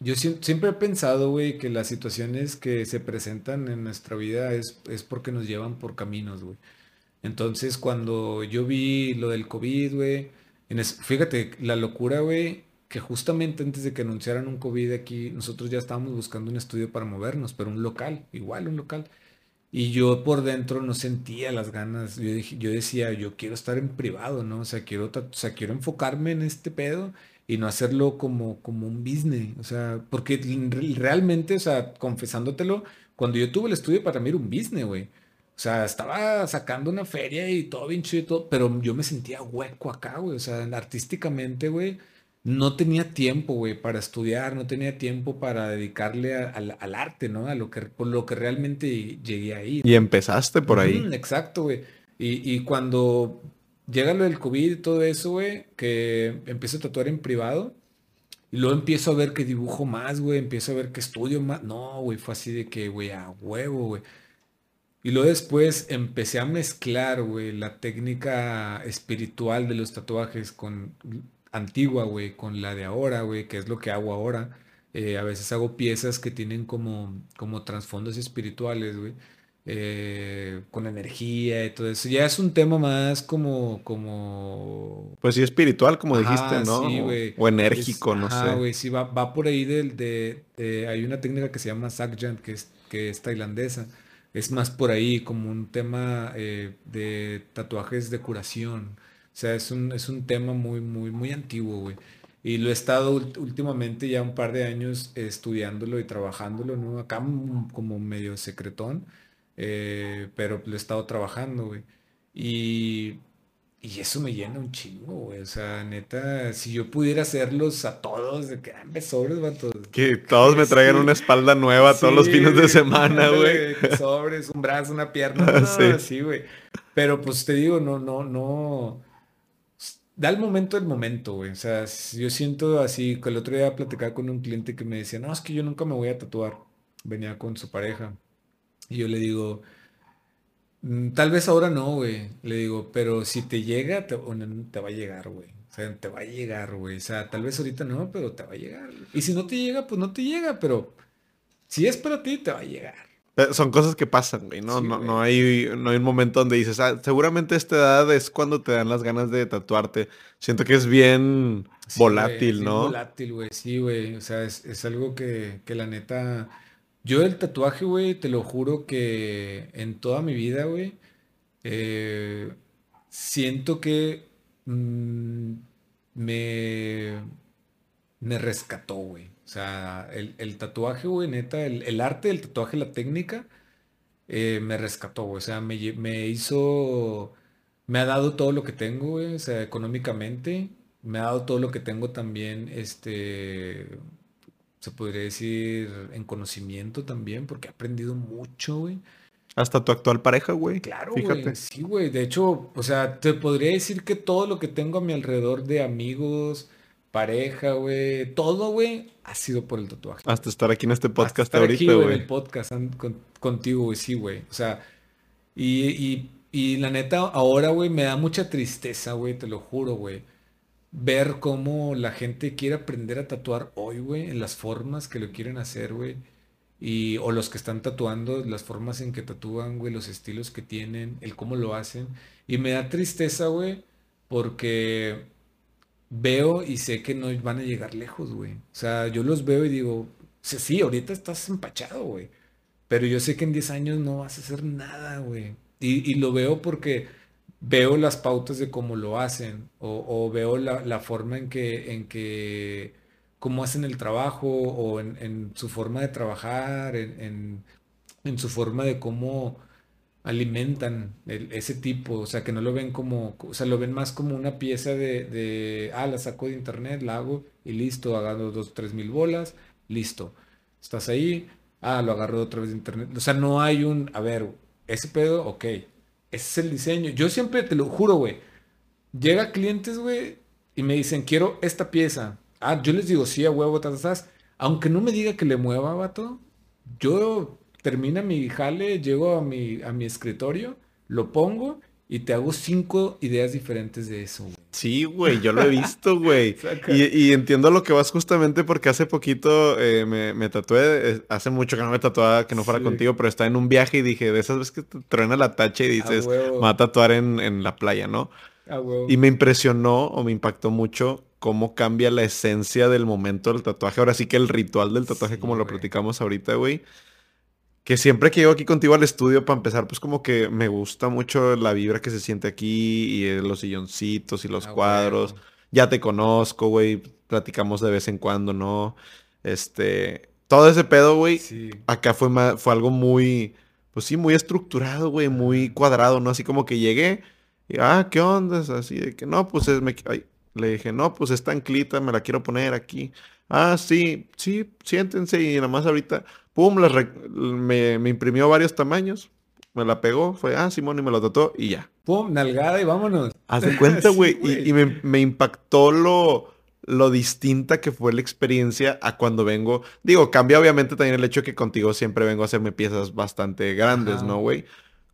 Yo siempre he pensado, güey, que las situaciones que se presentan en nuestra vida es, es porque nos llevan por caminos, güey. Entonces, cuando yo vi lo del COVID, güey, fíjate, la locura, güey, que justamente antes de que anunciaran un COVID aquí, nosotros ya estábamos buscando un estudio para movernos, pero un local, igual un local. Y yo por dentro no sentía las ganas. Yo, yo decía, yo quiero estar en privado, ¿no? O sea, quiero, o sea, quiero enfocarme en este pedo y no hacerlo como, como un business. O sea, porque realmente, o sea, confesándotelo, cuando yo tuve el estudio para mí era un business, güey. O sea, estaba sacando una feria y todo bien chido, pero yo me sentía hueco acá, güey. O sea, artísticamente, güey, no tenía tiempo, güey, para estudiar, no tenía tiempo para dedicarle al arte, ¿no? A lo que, por lo que realmente llegué ahí. Y empezaste por ahí. exacto, güey. Y, y, cuando llega lo del COVID y todo eso, güey, que empiezo a tatuar en privado, y luego empiezo a ver que dibujo más, güey, empiezo a ver que estudio más. No, güey, fue así de que, güey, a huevo, güey. Y luego después empecé a mezclar, güey, la técnica espiritual de los tatuajes con antigua, güey, con la de ahora, güey, que es lo que hago ahora. Eh, a veces hago piezas que tienen como, como trasfondos espirituales, güey. Eh, con energía y todo eso. Ya es un tema más como, como... Pues sí, espiritual, como dijiste, ¿no? Sí, güey. O enérgico, no sé. güey, sí, va, va por ahí del, de, Hay una técnica que se llama Sakjan, que es, que es tailandesa. Es más por ahí, como un tema eh, de tatuajes de curación. O sea, es un, es un tema muy, muy, muy antiguo, güey. Y lo he estado últimamente ya un par de años estudiándolo y trabajándolo, ¿no? Acá como medio secretón, eh, pero lo he estado trabajando, güey. Y, y eso me llena un chingo, güey. O sea, neta, si yo pudiera hacerlos a todos, de que ah, sobres, vato. Que todos me traigan una espalda nueva todos los fines de semana, güey. Sobres, un brazo, una pierna, sí. sí, güey. Pero pues te digo, no, no, no da el momento del momento, güey. O sea, yo siento así, que el otro día platicaba con un cliente que me decía, no, es que yo nunca me voy a tatuar. Venía con su pareja. Y yo le digo, tal vez ahora no, güey. Le digo, pero si te llega, te, te va a llegar, güey. O sea, te va a llegar, güey. O sea, tal vez ahorita no, pero te va a llegar. Y si no te llega, pues no te llega, pero si es para ti, te va a llegar. Eh, son cosas que pasan, güey. No, no, no, hay, no hay un momento donde dices, ah, seguramente esta edad es cuando te dan las ganas de tatuarte. Siento que es bien volátil, ¿no? volátil, güey. Sí, güey. O sea, es, algo que, la neta. Yo el tatuaje, güey, te lo juro que en toda mi vida, güey, eh, siento que mm, me, me rescató, güey. O sea, el, tatuaje, güey, neta, el, arte del tatuaje, la técnica, eh, me rescató, güey. O sea, me, hizo, me ha dado todo lo que tengo, güey. O sea, económicamente, me ha dado todo lo que tengo también, este, se podría decir, en conocimiento también, porque he aprendido mucho, güey. Hasta tu actual pareja, güey. Claro, güey. Sí, güey. De hecho, o sea, te podría decir que todo lo que tengo a mi alrededor de amigos, pareja, güey, todo, güey, ha sido por el tatuaje. Hasta estar aquí en este podcast Hasta estar ahorita, güey. en el podcast contigo, güey, sí, güey. O sea, y, y, la neta, ahora, güey, me da mucha tristeza, güey, te lo juro, güey. Ver cómo la gente quiere aprender a tatuar hoy, güey, en las formas que lo quieren hacer, güey. Y, o los que están tatuando, las formas en que tatúan, güey, los estilos que tienen, el cómo lo hacen. Y me da tristeza, güey, porque veo y sé que no van a llegar lejos, güey. O sea, yo los veo y digo, sí, ahorita estás empachado, güey. Pero yo sé que en 10 años no vas a hacer nada, güey. Y, lo veo porque veo las pautas de cómo lo hacen. O, veo la, forma en que, en que, cómo hacen el trabajo, o en, su forma de trabajar, en, en su forma de cómo alimentan ese tipo, o sea, que no lo ven como, o sea, lo ven más como una pieza de, ah, la saco de internet, la hago y listo, agarro dos, tres mil bolas, listo. Estás ahí, ah, lo agarro otra vez de internet. O sea, no hay un, a ver, ese pedo, ok, ese es el diseño. Yo siempre te lo juro, güey. Llega clientes, güey, y me dicen, quiero esta pieza. Ah, yo les digo, sí, a huevo, estás, aunque no me diga que le mueva, vato, yo termina mi jale, llego a mi, a mi escritorio, lo pongo y te hago cinco ideas diferentes de eso, Sí, güey, yo lo he visto, güey. y, entiendo lo que vas justamente porque hace poquito eh, me, tatué, eh, hace mucho que no me tatuaba, que no fuera contigo, pero estaba en un viaje y dije, de esas veces que te truena la tacha y dices, me va a tatuar en, la playa, ¿no? y me impresionó o me impactó mucho cómo cambia la esencia del momento del tatuaje. Ahora sí que el ritual del tatuaje, como lo platicamos ahorita, güey que siempre que llego aquí contigo al estudio, para empezar, pues como que me gusta mucho la vibra que se siente aquí y eh, los silloncitos y los ah, cuadros. Ya te conozco, güey, platicamos de vez en cuando, ¿no? Este, todo ese pedo, güey, acá fue, fue algo muy, pues sí, muy estructurado, güey, muy cuadrado, ¿no? Así como que llegué y, ah, ¿qué onda? Así de que, no, pues es, me, le dije, no, pues esta anclita, me la quiero poner aquí. Ah, sí, sí, siéntense y nada más ahorita, pum, me, imprimió varios tamaños, me la pegó, fue, ah, Simón, y me lo trató y ya. Pum, nalgada y vámonos. Haz de cuenta, güey, y, me, me, impactó lo, lo distinta que fue la experiencia a cuando vengo. Digo, cambia obviamente también el hecho que contigo siempre vengo a hacerme piezas bastante grandes, ¿no, güey?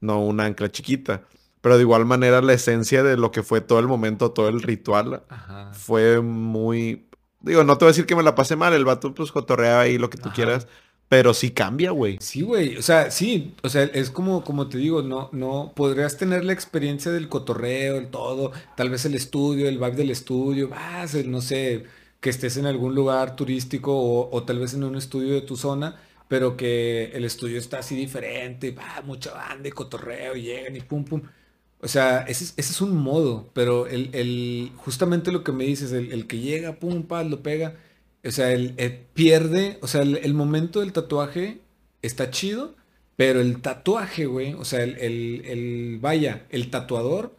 No una ancla chiquita. Pero de igual manera la esencia de lo que fue todo el momento, todo el ritual, fue muy... Digo, no te voy a decir que me la pasé mal, el vato pues cotorreaba ahí lo que tú quieras, pero sí cambia, güey. Sí, güey. O sea, sí. O sea, es como, como te digo, no, no, podrías tener la experiencia del cotorreo, el todo, tal vez el estudio, el vibe del estudio, vas, no sé, que estés en algún lugar turístico o, o tal vez en un estudio de tu zona pero que el estudio está así diferente, va, mucha banda y cotorreo, llegan y pum, pum. O sea, ese, es un modo, pero el, justamente lo que me dices, el, que llega, pum, paz, lo pega, o sea, el, pierde, o sea, el, momento del tatuaje está chido, pero el tatuaje, güey, o sea, el, vaya, el tatuador,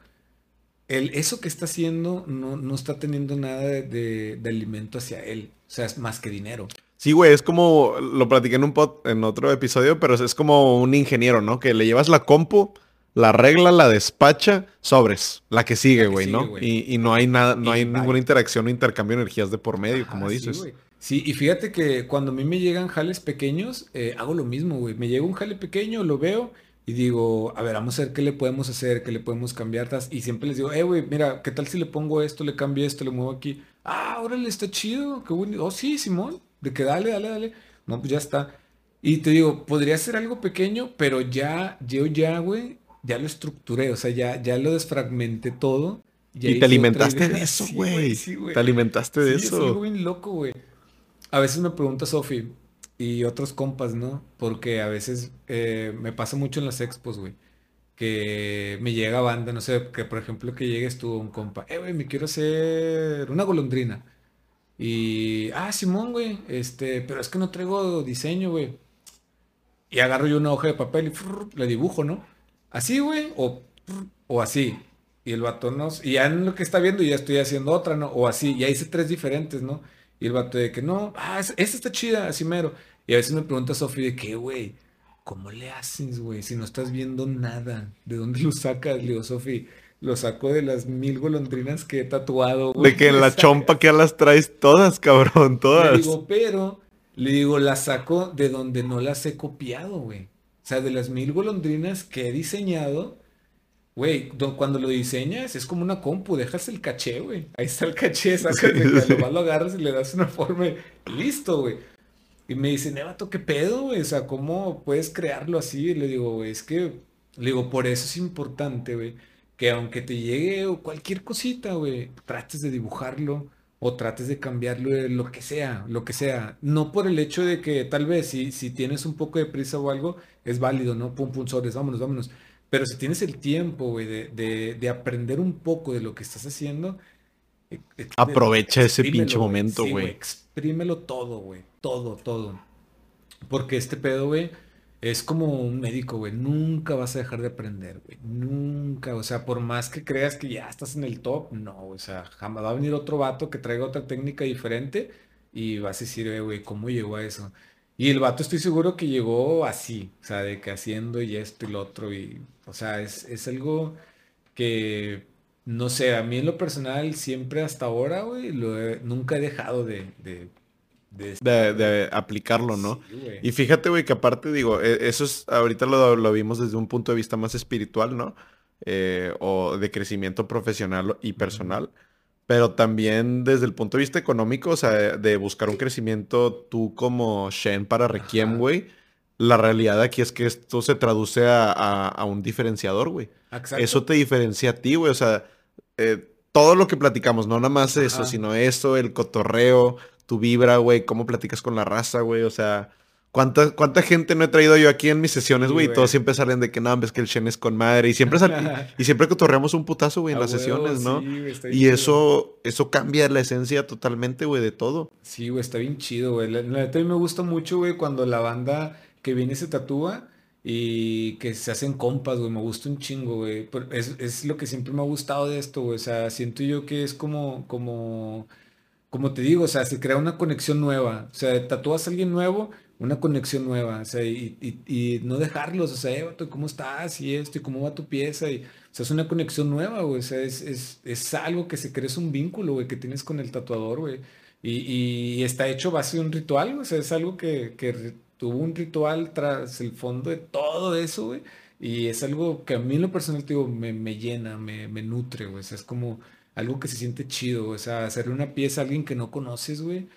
el, eso que está haciendo no, está teniendo nada de, alimento hacia él, o sea, es más que dinero. Sí, güey, es como, lo platiqué en un pod, en otro episodio, pero es como un ingeniero, ¿no? Que le llevas la compu la regla, la despacha, sobres, la que sigue, güey, ¿no? Y, no hay nada, no hay ninguna interacción o intercambio de energías de por medio, como dices. Sí, y fíjate que cuando a mí me llegan jales pequeños, eh, hago lo mismo, güey. Me llega un jale pequeño, lo veo y digo, a ver, vamos a ver qué le podemos hacer, qué le podemos cambiar. Y siempre les digo, eh, güey, mira, ¿qué tal si le pongo esto, le cambio esto, le muevo aquí? Ah, órale, está chido, qué bueno. Oh, sí, Simón, de que dale, dale, dale. No, pues ya está. Y te digo, podría ser algo pequeño, pero ya, yo ya, güey, ya lo estructuré, o sea, ya, ya lo desfragmenté todo. Y, te alimentaste de eso, güey. te alimentaste de eso. Es algo bien loco, güey. A veces me pregunta Sofi y otros compas, ¿no? Porque a veces eh, me pasa mucho en las expos, güey. Que me llega banda, no sé, que por ejemplo que llegues tú un compa, eh, güey, me quiero hacer una golondrina. Y, ah, Simón, güey, este, pero es que no traigo diseño, güey. Y agarro yo una hoja de papel y le dibujo, ¿no? Así, güey, o, o así. Y el vato no, y ya en lo que está viendo ya estoy haciendo otra, ¿no? O así, ya hice tres diferentes, ¿no? Y el vato de que no, ah, esa está chida, así mero. Y a veces me pregunta Sofi de qué, güey, ¿cómo le haces, güey? Si no estás viendo nada, ¿de dónde lo sacas? Le digo, Sofi, lo saco de las mil golondrinas que he tatuado. Güey. De que en la chompa que las traes todas, cabrón, todas. Le digo, pero, le digo, las saco de donde no las he copiado, güey. O sea, de las mil golondrinas que he diseñado, güey, cuando lo diseñas es como una compu, dejas el caché, güey. Ahí está el caché, sacas de lo lo agarras y le das una forma y listo, güey. Y me dice, Nevato, ¿qué pedo, güey? O sea, ¿cómo puedes crearlo así? Y le digo, güey, es que, le digo, por eso es importante, güey, que aunque te llegue cualquier cosita, güey, trates de dibujarlo o trates de cambiarlo de lo que sea, lo que sea. No por el hecho de que tal vez si, si tienes un poco de prisa o algo, es válido, ¿no? Pum, pum, sobres, vámonos, vámonos. Pero si tienes el tiempo, güey, de, aprender un poco de lo que estás haciendo, e, aprovecha ese pinche momento, güey. exprímelo todo, güey. Todo, todo. Porque este pedo, güey, es como un médico, güey. Nunca vas a dejar de aprender, güey. Nunca. O sea, por más que creas que ya estás en el top, no. O sea, jamás va a venir otro vato que traiga otra técnica diferente y vas a decir, güey, ¿cómo llegó a eso? Y el vato estoy seguro que llegó así, o sea, de que haciendo y esto y lo otro. Y, o sea, es, algo que, no sé, a mí en lo personal siempre hasta ahora, güey, nunca he dejado de de, aplicarlo, ¿no? y fíjate, güey, que aparte digo, e, eso es, ahorita lo, vimos desde un punto de vista más espiritual, ¿no? Eh, o de crecimiento profesional y personal, pero también desde el punto de vista económico, o sea, de buscar un crecimiento tú como Shen para Requiem, güey. La realidad aquí es que esto se traduce a, un diferenciador, güey. Eso te diferencia a ti, güey. O sea, eh, todo lo que platicamos, no nada más eso, sino eso, el cotorreo, tu vibra, güey, cómo platicas con la raza, güey, o sea, ¿Cuánta, ¿Cuánta gente no he traído yo aquí en mis sesiones, güey? y todos siempre salen de que no, ves que el Shen es con madre. Y siempre y, siempre cotorreamos un putazo, güey, en las sesiones, ¿no? y eso, eso cambia la esencia totalmente, güey, de todo. Sí, güey, está bien chido, güey. La, neta a mí me gusta mucho, güey, cuando la banda que viene se tatúa y que se hacen compas, güey. Me gusta un chingo, güey. Es, es lo que siempre me ha gustado de esto, güey. O sea, siento yo que es como, como, como te digo, o sea, se crea una conexión nueva. O sea, tatúas a alguien nuevo una conexión nueva, o sea, y, no dejarlos, o sea, eh, ¿cómo estás? Y esto, y cómo va tu pieza, y, o sea, es una conexión nueva, güey, o sea, es, es, es algo que se crea, es un vínculo, güey, que tienes con el tatuador, güey, y, está hecho base de un ritual, o sea, es algo que, que tuvo un ritual tras el fondo de todo eso, güey, y es algo que a mí en lo personal, te digo, me, me llena, me, me nutre, güey, o sea, es como algo que se siente chido, o sea, hacerle una pieza a alguien que no conoces, güey,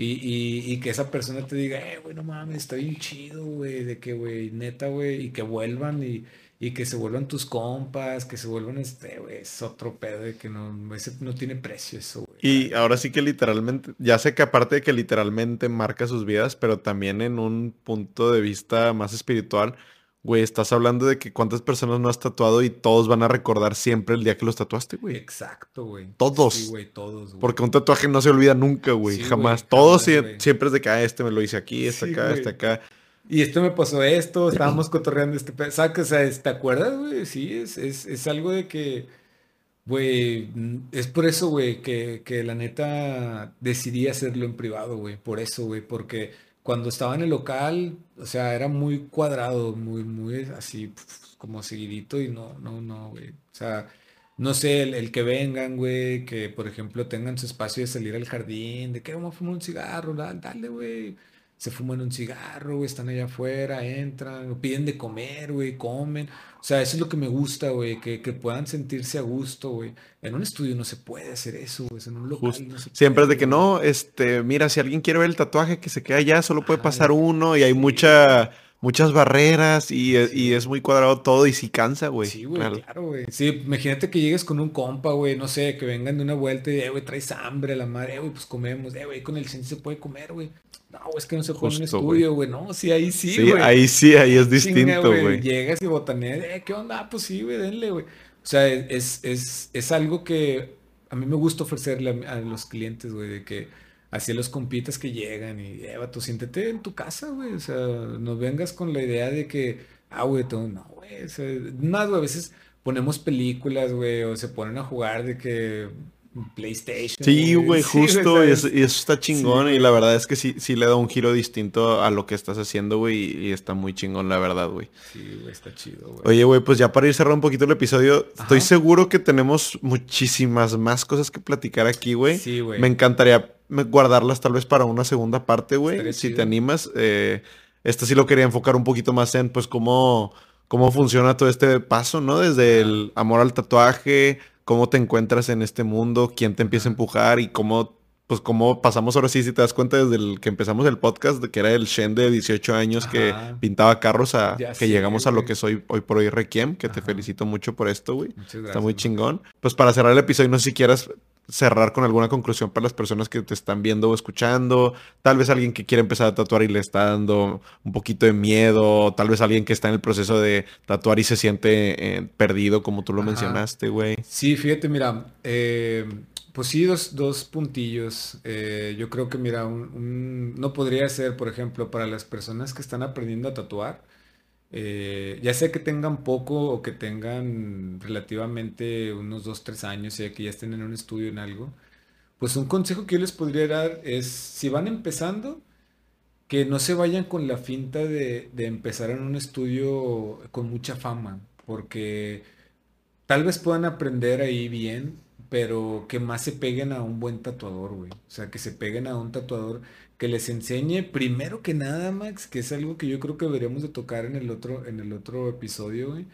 y, y, que esa persona te diga, eh, güey, no mames, está bien chido, güey, de que, güey, neta, güey, y que vuelvan y, y, que se vuelvan tus compas, que se vuelvan este, güey, es otro pedo de que no, ese no tiene precio eso, güey. Y ahora sí que literalmente, ya sé que aparte de que literalmente marca sus vidas, pero también en un punto de vista más espiritual, Güey, estás hablando de que cuántas personas no has tatuado y todos van a recordar siempre el día que los tatuaste, güey. Exacto, güey. Todos. Sí, güey, todos. Güey. Porque un tatuaje no se olvida nunca, güey. jamás. todos siempre es de que, ah, este me lo hice aquí, este acá, este acá. Y esto me pasó esto, estábamos cotorreando este... ¿Sabes? O sea, ¿te acuerdas, güey? Sí, es, es, es algo de que... Güey, es por eso, güey, que, que la neta decidí hacerlo en privado, güey. Por eso, güey, porque cuando estaba en el local, o sea, era muy cuadrado, muy, muy así, como seguidito y no, no, no, güey. O sea, no sé, el, que vengan, güey, que por ejemplo tengan su espacio de salir al jardín, de que vamos a fumar un cigarro, dale, güey. Se fuman un cigarro, güey, están allá afuera, entran, piden de comer, güey, comen. O sea, eso es lo que me gusta, güey, que, puedan sentirse a gusto, güey. En un estudio no se puede hacer eso, güey, en un local no se Siempre es de que no, este, mira, si alguien quiere ver el tatuaje que se queda allá, solo puede pasar uno y hay mucha muchas barreras y, es muy cuadrado todo y sí cansa, güey. Sí, güey, claro, güey. Sí, imagínate que llegues con un compa, güey, no sé, que vengan de una vuelta y, eh, güey, traes hambre, la madre, eh, güey, pues comemos, eh, güey, con el cine se puede comer, güey. No, es que no se puede en un estudio, güey. No, sí, ahí sí, sí ahí sí, ahí es distinto, güey. Llegas y botaneas, eh, ¿qué onda? Ah, pues sí, güey, denle, güey. O sea, es, es, es algo que a mí me gusta ofrecerle a, los clientes, güey, de que así los compitas que llegan y, eh, tú siéntete en tu casa, güey. O sea, no vengas con la idea de que, ah, güey, no, güey. O sea, más, güey, a veces ponemos películas, güey, o se ponen a jugar de que PlayStation. Sí, güey, justo, y, eso, está chingón, y la verdad es que sí, sí le da un giro distinto a lo que estás haciendo, güey, y, está muy chingón, la verdad, güey. Sí, güey, está chido, güey. Oye, güey, pues ya para ir cerrando un poquito el episodio, estoy seguro que tenemos muchísimas más cosas que platicar aquí, güey. Sí, güey. Me encantaría guardarlas tal vez para una segunda parte, güey, si te animas. Eh, esta sí lo quería enfocar un poquito más en, pues, cómo, cómo funciona todo este paso, ¿no? Desde el amor al tatuaje cómo te encuentras en este mundo, quién te empieza a empujar y cómo, pues cómo pasamos ahora sí, si te das cuenta desde el que empezamos el podcast, de que era el Shen de 18 años que pintaba carros a que llegamos a lo que soy hoy por hoy Requiem, que te felicito mucho por esto, güey. Está muy chingón. Pues para cerrar el episodio, no sé si quieras cerrar con alguna conclusión para las personas que te están viendo o escuchando, tal vez alguien que quiere empezar a tatuar y le está dando un poquito de miedo, tal vez alguien que está en el proceso de tatuar y se siente eh, perdido, como tú lo mencionaste, güey. Sí, fíjate, mira, eh, pues sí, dos, dos puntillos. Eh, yo creo que, mira, no podría ser, por ejemplo, para las personas que están aprendiendo a tatuar, eh, ya sea que tengan poco o que tengan relativamente unos 2, 3 años, y que ya estén en un estudio en algo, pues un consejo que yo les podría dar es, si van empezando, que no se vayan con la finta de empezar en un estudio con mucha fama, porque tal vez puedan aprender ahí bien, pero que más se peguen a un buen tatuador, güey. O sea, que se peguen a un tatuador que les enseñe primero que nada, Max, que es algo que yo creo que deberíamos de tocar en el otro, en el otro episodio, güey,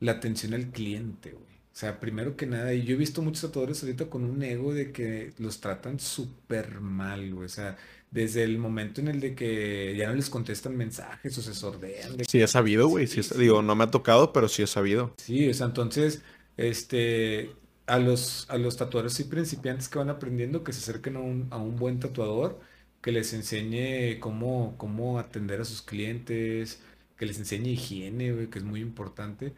la atención al cliente, güey. O sea, primero que nada, y yo he visto muchos tatuadores ahorita con un ego de que los tratan súper mal, güey. O sea, desde el momento en el de que ya no les contestan mensajes o se sordean. sí, he sabido, güey. Sí, digo, no me ha tocado, pero sí he sabido. Sí, o sea, entonces, este, a los, a los tatuadores y principiantes que van aprendiendo, que se acerquen a un, a un buen tatuador que les enseñe cómo, cómo atender a sus clientes, que les enseñe higiene, güey, que es muy importante.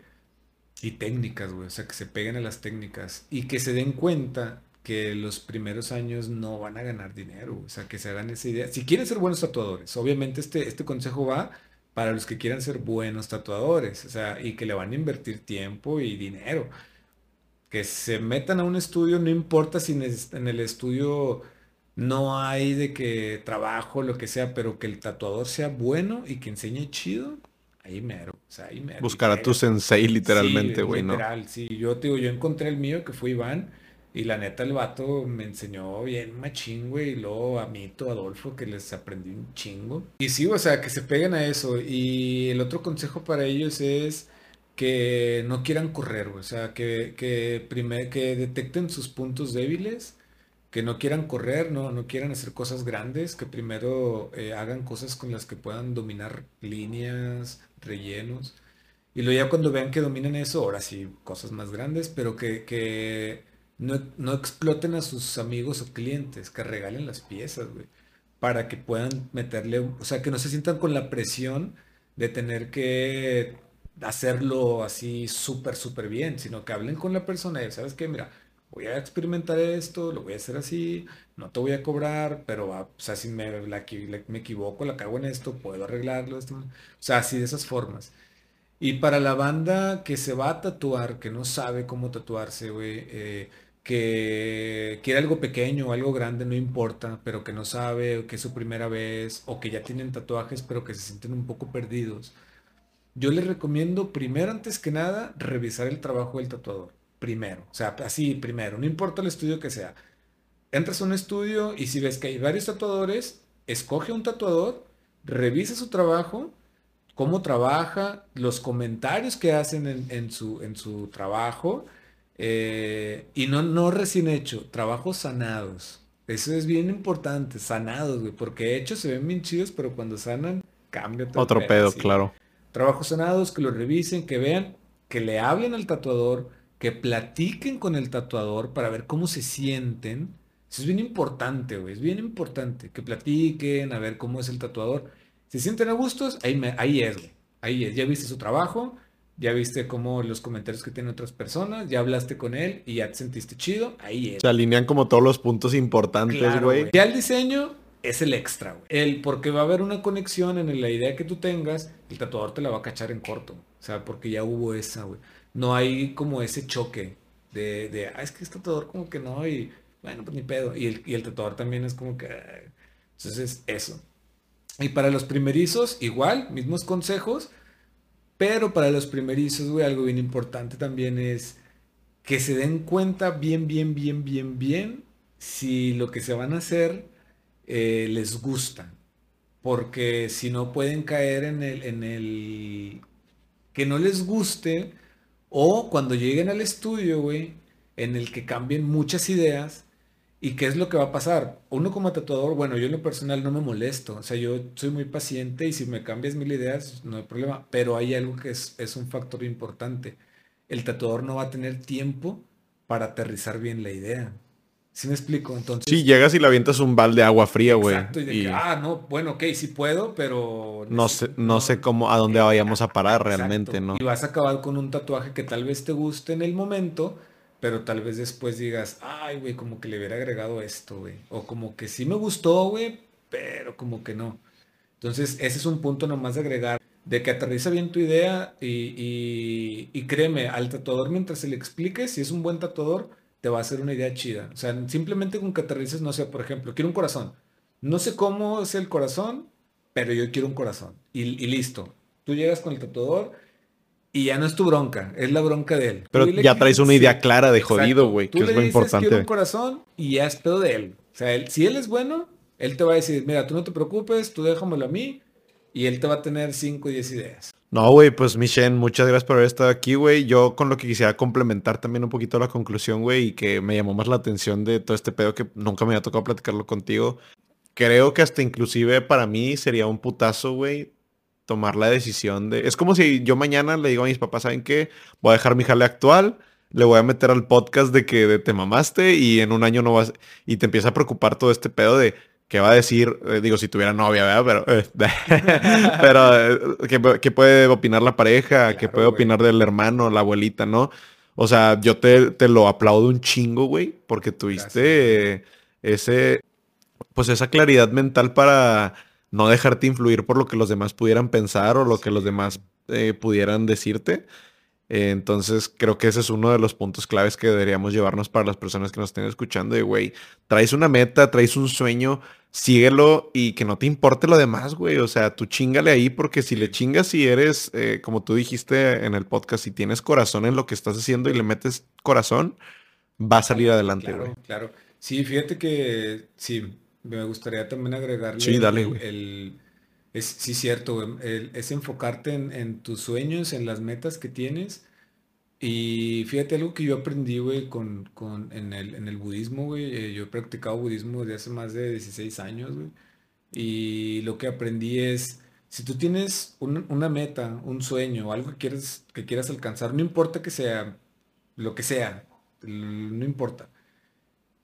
Y técnicas, güey, o sea, que se peguen a las técnicas y que se den cuenta que los primeros años no van a ganar dinero, o sea, que se hagan esa idea. Si quieren ser buenos tatuadores, obviamente este, este consejo va para los que quieran ser buenos tatuadores, o sea, y que le van a invertir tiempo y dinero. Que se metan a un estudio, no importa si en el estudio no hay de que trabajo, lo que sea, pero que el tatuador sea bueno y que enseñe chido, ahí mero. O sea, ahí mero. Buscar a tu sensei literalmente, güey, ¿no? Literal, sí. Yo te digo, yo encontré el mío que fue Iván. Y la neta, el vato me enseñó bien machín, güey. Y luego a Mito, Adolfo, que les aprendí un chingo. Y sí, o sea, que se peguen a eso. Y el otro consejo para ellos es que no quieran correr. O sea, que, que, que detecten sus puntos débiles. Que no quieran correr, no, no quieran hacer cosas grandes. Que primero eh, hagan cosas con las que puedan dominar líneas, rellenos. Y luego ya cuando vean que dominan eso, ahora sí, cosas más grandes, pero que, que no, exploten a sus amigos o clientes, que regalen las piezas, güey, para que puedan meterle, o sea, que no se sientan con la presión de tener que hacerlo así súper, súper bien, sino que hablen con la persona y, ¿sabes qué? Mira, voy a experimentar esto, lo voy a hacer así, no te voy a cobrar, pero, o sea, si me, me equivoco, la cago en esto, puedo arreglarlo, o sea, así de esas formas. Y para la banda que se va a tatuar, que no sabe cómo tatuarse, güey, eh, que quiere algo pequeño o algo grande, no importa, pero que no sabe, que es su primera vez, o que ya tienen tatuajes, pero que se sienten un poco perdidos. Yo les recomiendo, primero, antes que nada, revisar el trabajo del tatuador. Primero, o sea, así primero, no importa el estudio que sea. Entras a un estudio y si ves que hay varios tatuadores, escoge un tatuador, revisa su trabajo, cómo trabaja, los comentarios que hacen en, su, en su trabajo eh, y no, no recién hecho, trabajos sanados. Eso es bien importante, sanados, güey, porque hechos se ven bien chidos, pero cuando sanan, cambia todo. Otro pedo, claro. Trabajos sanados, que lo revisen, que vean, que le hablen al tatuador, que platiquen con el tatuador para ver cómo se sienten. Eso es bien importante, güey, es bien importante, que platiquen, a ver cómo es el tatuador. Si se sienten a gustos, ahí, me, ahí es, güey. Ahí es, ya viste su trabajo, ya viste cómo los comentarios que tienen otras personas, ya hablaste con él y ya te sentiste chido, ahí es. Se alinean como todos los puntos importantes, güey. ya el diseño es el extra, güey. El porque va a haber una conexión en la idea que tú tengas, el tatuador te la va a cachar en corto. O sea, porque ya hubo esa, güey. No hay como ese choque de, de ah, es que este tatuador como que no, y bueno, pues ni pedo. Y el, y el tatuador también es como que... Entonces, eso. Y para los primerizos, igual, mismos consejos pero para los primerizos, güey, algo bien importante también es que se den cuenta bien, bien, bien, bien, bien si lo que se van a hacer eh, les gusta. Porque si no pueden caer en el, en el que no les guste o cuando lleguen al estudio, güey, en el que cambien muchas ideas ¿Y qué es lo que va a pasar? Uno como tatuador, bueno, yo en lo personal no me molesto, o sea, yo soy muy paciente y si me cambias mil ideas, no hay problema, pero hay algo que es, un factor importante. El tatuador no va a tener tiempo para aterrizar bien la idea. ¿Sí me explico? Entonces... Sí, llegas y le avientas un balde de agua fría, güey. Exacto, y de que, ah, no, bueno, ok, sí puedo, pero... No sé, no, sé cómo, a dónde vayamos a parar realmente, ¿no? Y vas a acabar con un tatuaje que tal vez te guste en el momento, pero tal vez después digas, ay, güey, como que le hubiera agregado esto, güey. O como que sí me gustó, güey, pero como que no. Entonces, ese es un punto nomás de agregar, de que aterriza bien tu idea y, y, créeme, al tatuador mientras se le explique, si es un buen tatuador, te va a hacer una idea chida. O sea, simplemente con que aterrices, no sé, por ejemplo, quiero un corazón. No sé cómo es el corazón, pero yo quiero un corazón. Y, y listo. Tú llegas con el tatuador y ya no es tu bronca, es la bronca de él. Pero ya traes una idea clara de jodido, güey, que es lo importante. Quiero un corazón y ya es pedo de él. O sea, si él es bueno, él te va a decir, mira, tú no te preocupes, tú déjamelo a mí y él te va a tener 5 o 10 ideas. No, güey, pues Michelle, muchas gracias por haber estado aquí, güey. Yo con lo que quisiera complementar también un poquito la conclusión, güey, y que me llamó más la atención de todo este pedo que nunca me había tocado platicarlo contigo. Creo que hasta inclusive para mí sería un putazo, güey, tomar la decisión de... Es como si yo mañana le digo a mis papás, ¿saben qué? Voy a dejar mi jale actual, le voy a meter al podcast de que te mamaste y en un año no vas... Y te empieza a preocupar todo este pedo de ¿Qué va a decir? Eh, digo, si tuviera novia, ¿verdad? Pero, eh, pero ¿qué, puede opinar la pareja? ¿Qué puede opinar del hermano, la abuelita, no? O sea, yo te, te lo aplaudo un chingo, güey, porque tuviste ese, pues esa claridad mental para no dejarte influir por lo que los demás pudieran pensar o lo que los demás eh, pudieran decirte. Entonces creo que ese es uno de los puntos claves que deberíamos llevarnos para las personas que nos estén escuchando. De güey, traes una meta, traes un sueño, síguelo y que no te importe lo demás, güey. O sea, tú chingale ahí porque si le chingas y eres, eh, como tú dijiste en el podcast, si tienes corazón en lo que estás haciendo y le metes corazón, va a salir adelante, güey. Claro, claro. Sí, fíjate que sí, me gustaría también agregarle sí, dale, el, es, sí, cierto, es enfocarte en, tus sueños, en las metas que tienes. Y fíjate algo que yo aprendí, güey, con, con, en, el, en el budismo, güey. Eh, yo he practicado budismo desde hace más de 16 años, güey. Y lo que aprendí es, si tú tienes una meta, un sueño, algo que quieres, que quieras alcanzar, no importa que sea lo que sea, no importa.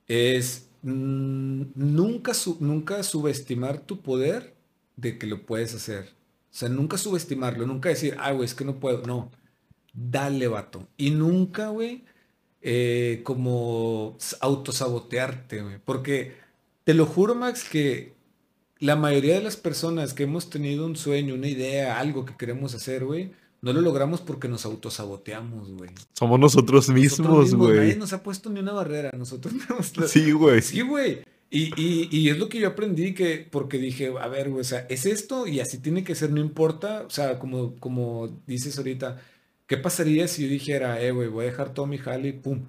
Es Mm, nunca, nunca subestimar tu poder de que lo puedes hacer. O sea, nunca subestimarlo, nunca decir, ah, güey, es que no puedo. No, dale, vato. Y nunca, güey, eh, como autosabotearte, güey. Porque te lo juro, Max, que la mayoría de las personas que hemos tenido un sueño, una idea, algo que queremos hacer, güey, no lo logramos porque nos autosaboteamos, güey. Somos nosotros mismos, güey. Nadie nos ha puesto ni una barrera. Nosotros Sí, güey. Sí, güey. Y, y, y, es lo que yo aprendí que, porque dije, a ver, o sea, es esto y así tiene que ser, no importa. O sea, como, como dices ahorita, ¿qué pasaría si yo dijera, eh, güey, voy a dejar todo mi jale y pum?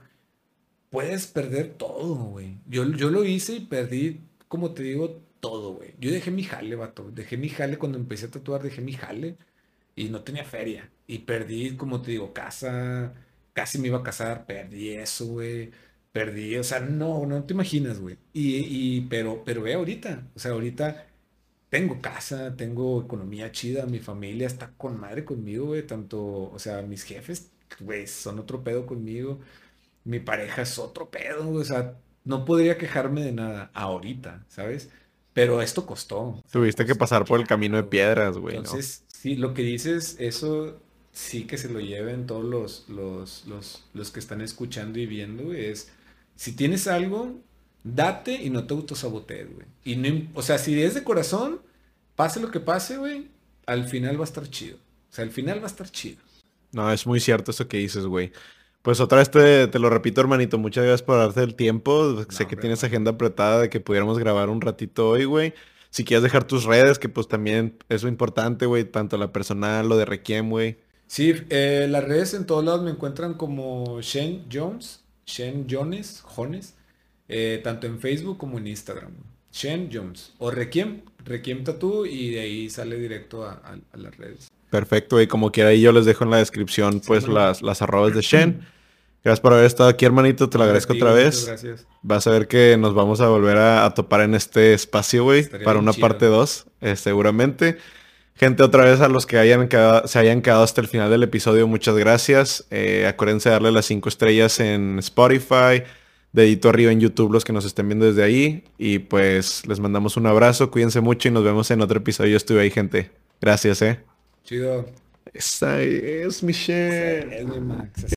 Puedes perder todo, güey. Yo, yo lo hice y perdí, como te digo, todo, güey. Yo dejé mi jale, vato. Dejé mi jale cuando empecé a tatuar, dejé mi jale y no tenía feria. Y perdí, como te digo, casa, casi me iba a casar, perdí eso, güey. Perdí, o sea, no, no te imaginas, güey. Y, pero, pero ve ahorita, o sea, ahorita tengo casa, tengo economía chida, mi familia está con madre conmigo, güey. Tanto, o sea, mis jefes, güey, son otro pedo conmigo. Mi pareja es otro pedo, o sea, no podría quejarme de nada ahorita, ¿sabes? Pero esto costó. Tuviste que pasar por el camino de piedras, güey. Entonces, Sí, lo que dices, eso sí que se lo lleven todos los, los, los, los que están escuchando y viendo, es, si tienes algo, date y no te autosabotees, güey. Y no, o sea, si es de corazón, pase lo que pase, güey, al final va a estar chido. O sea, al final va a estar chido. No, es muy cierto eso que dices, güey. Pues otra vez te, te, lo repito, hermanito, muchas gracias por darte el tiempo. sé que tienes agenda apretada de que pudiéramos grabar un ratito hoy, güey. Si quieres dejar tus redes, que pues también es importante, güey, tanto la personal, lo de Requiem, güey. Sí, eh, las redes en todos lados me encuentran como Shen Jones, Shen Jones, Jones, eh, tanto en Facebook como en Instagram. Shen Jones o Requiem, Requiem Tattoo y de ahí sale directo a, las redes. Perfecto, y como quiera ahí yo les dejo en la descripción pues las, las arrobas de Shen. Gracias por haber estado aquí, hermanito. Te lo agradezco otra vez. Gracias. Vas a ver que nos vamos a volver a, topar en este espacio, güey, para una parte 2, eh, seguramente. Gente, otra vez a los que hayan se hayan quedado hasta el final del episodio, muchas gracias. Eh, acuérdense de darle las 5 estrellas en Spotify, dedito arriba en YouTube los que nos estén viendo desde ahí. Y pues les mandamos un abrazo, cuídense mucho y nos vemos en otro episodio. Yo estuve ahí, gente. Gracias, eh. Chido. Esa es Michelle. Es mi Max.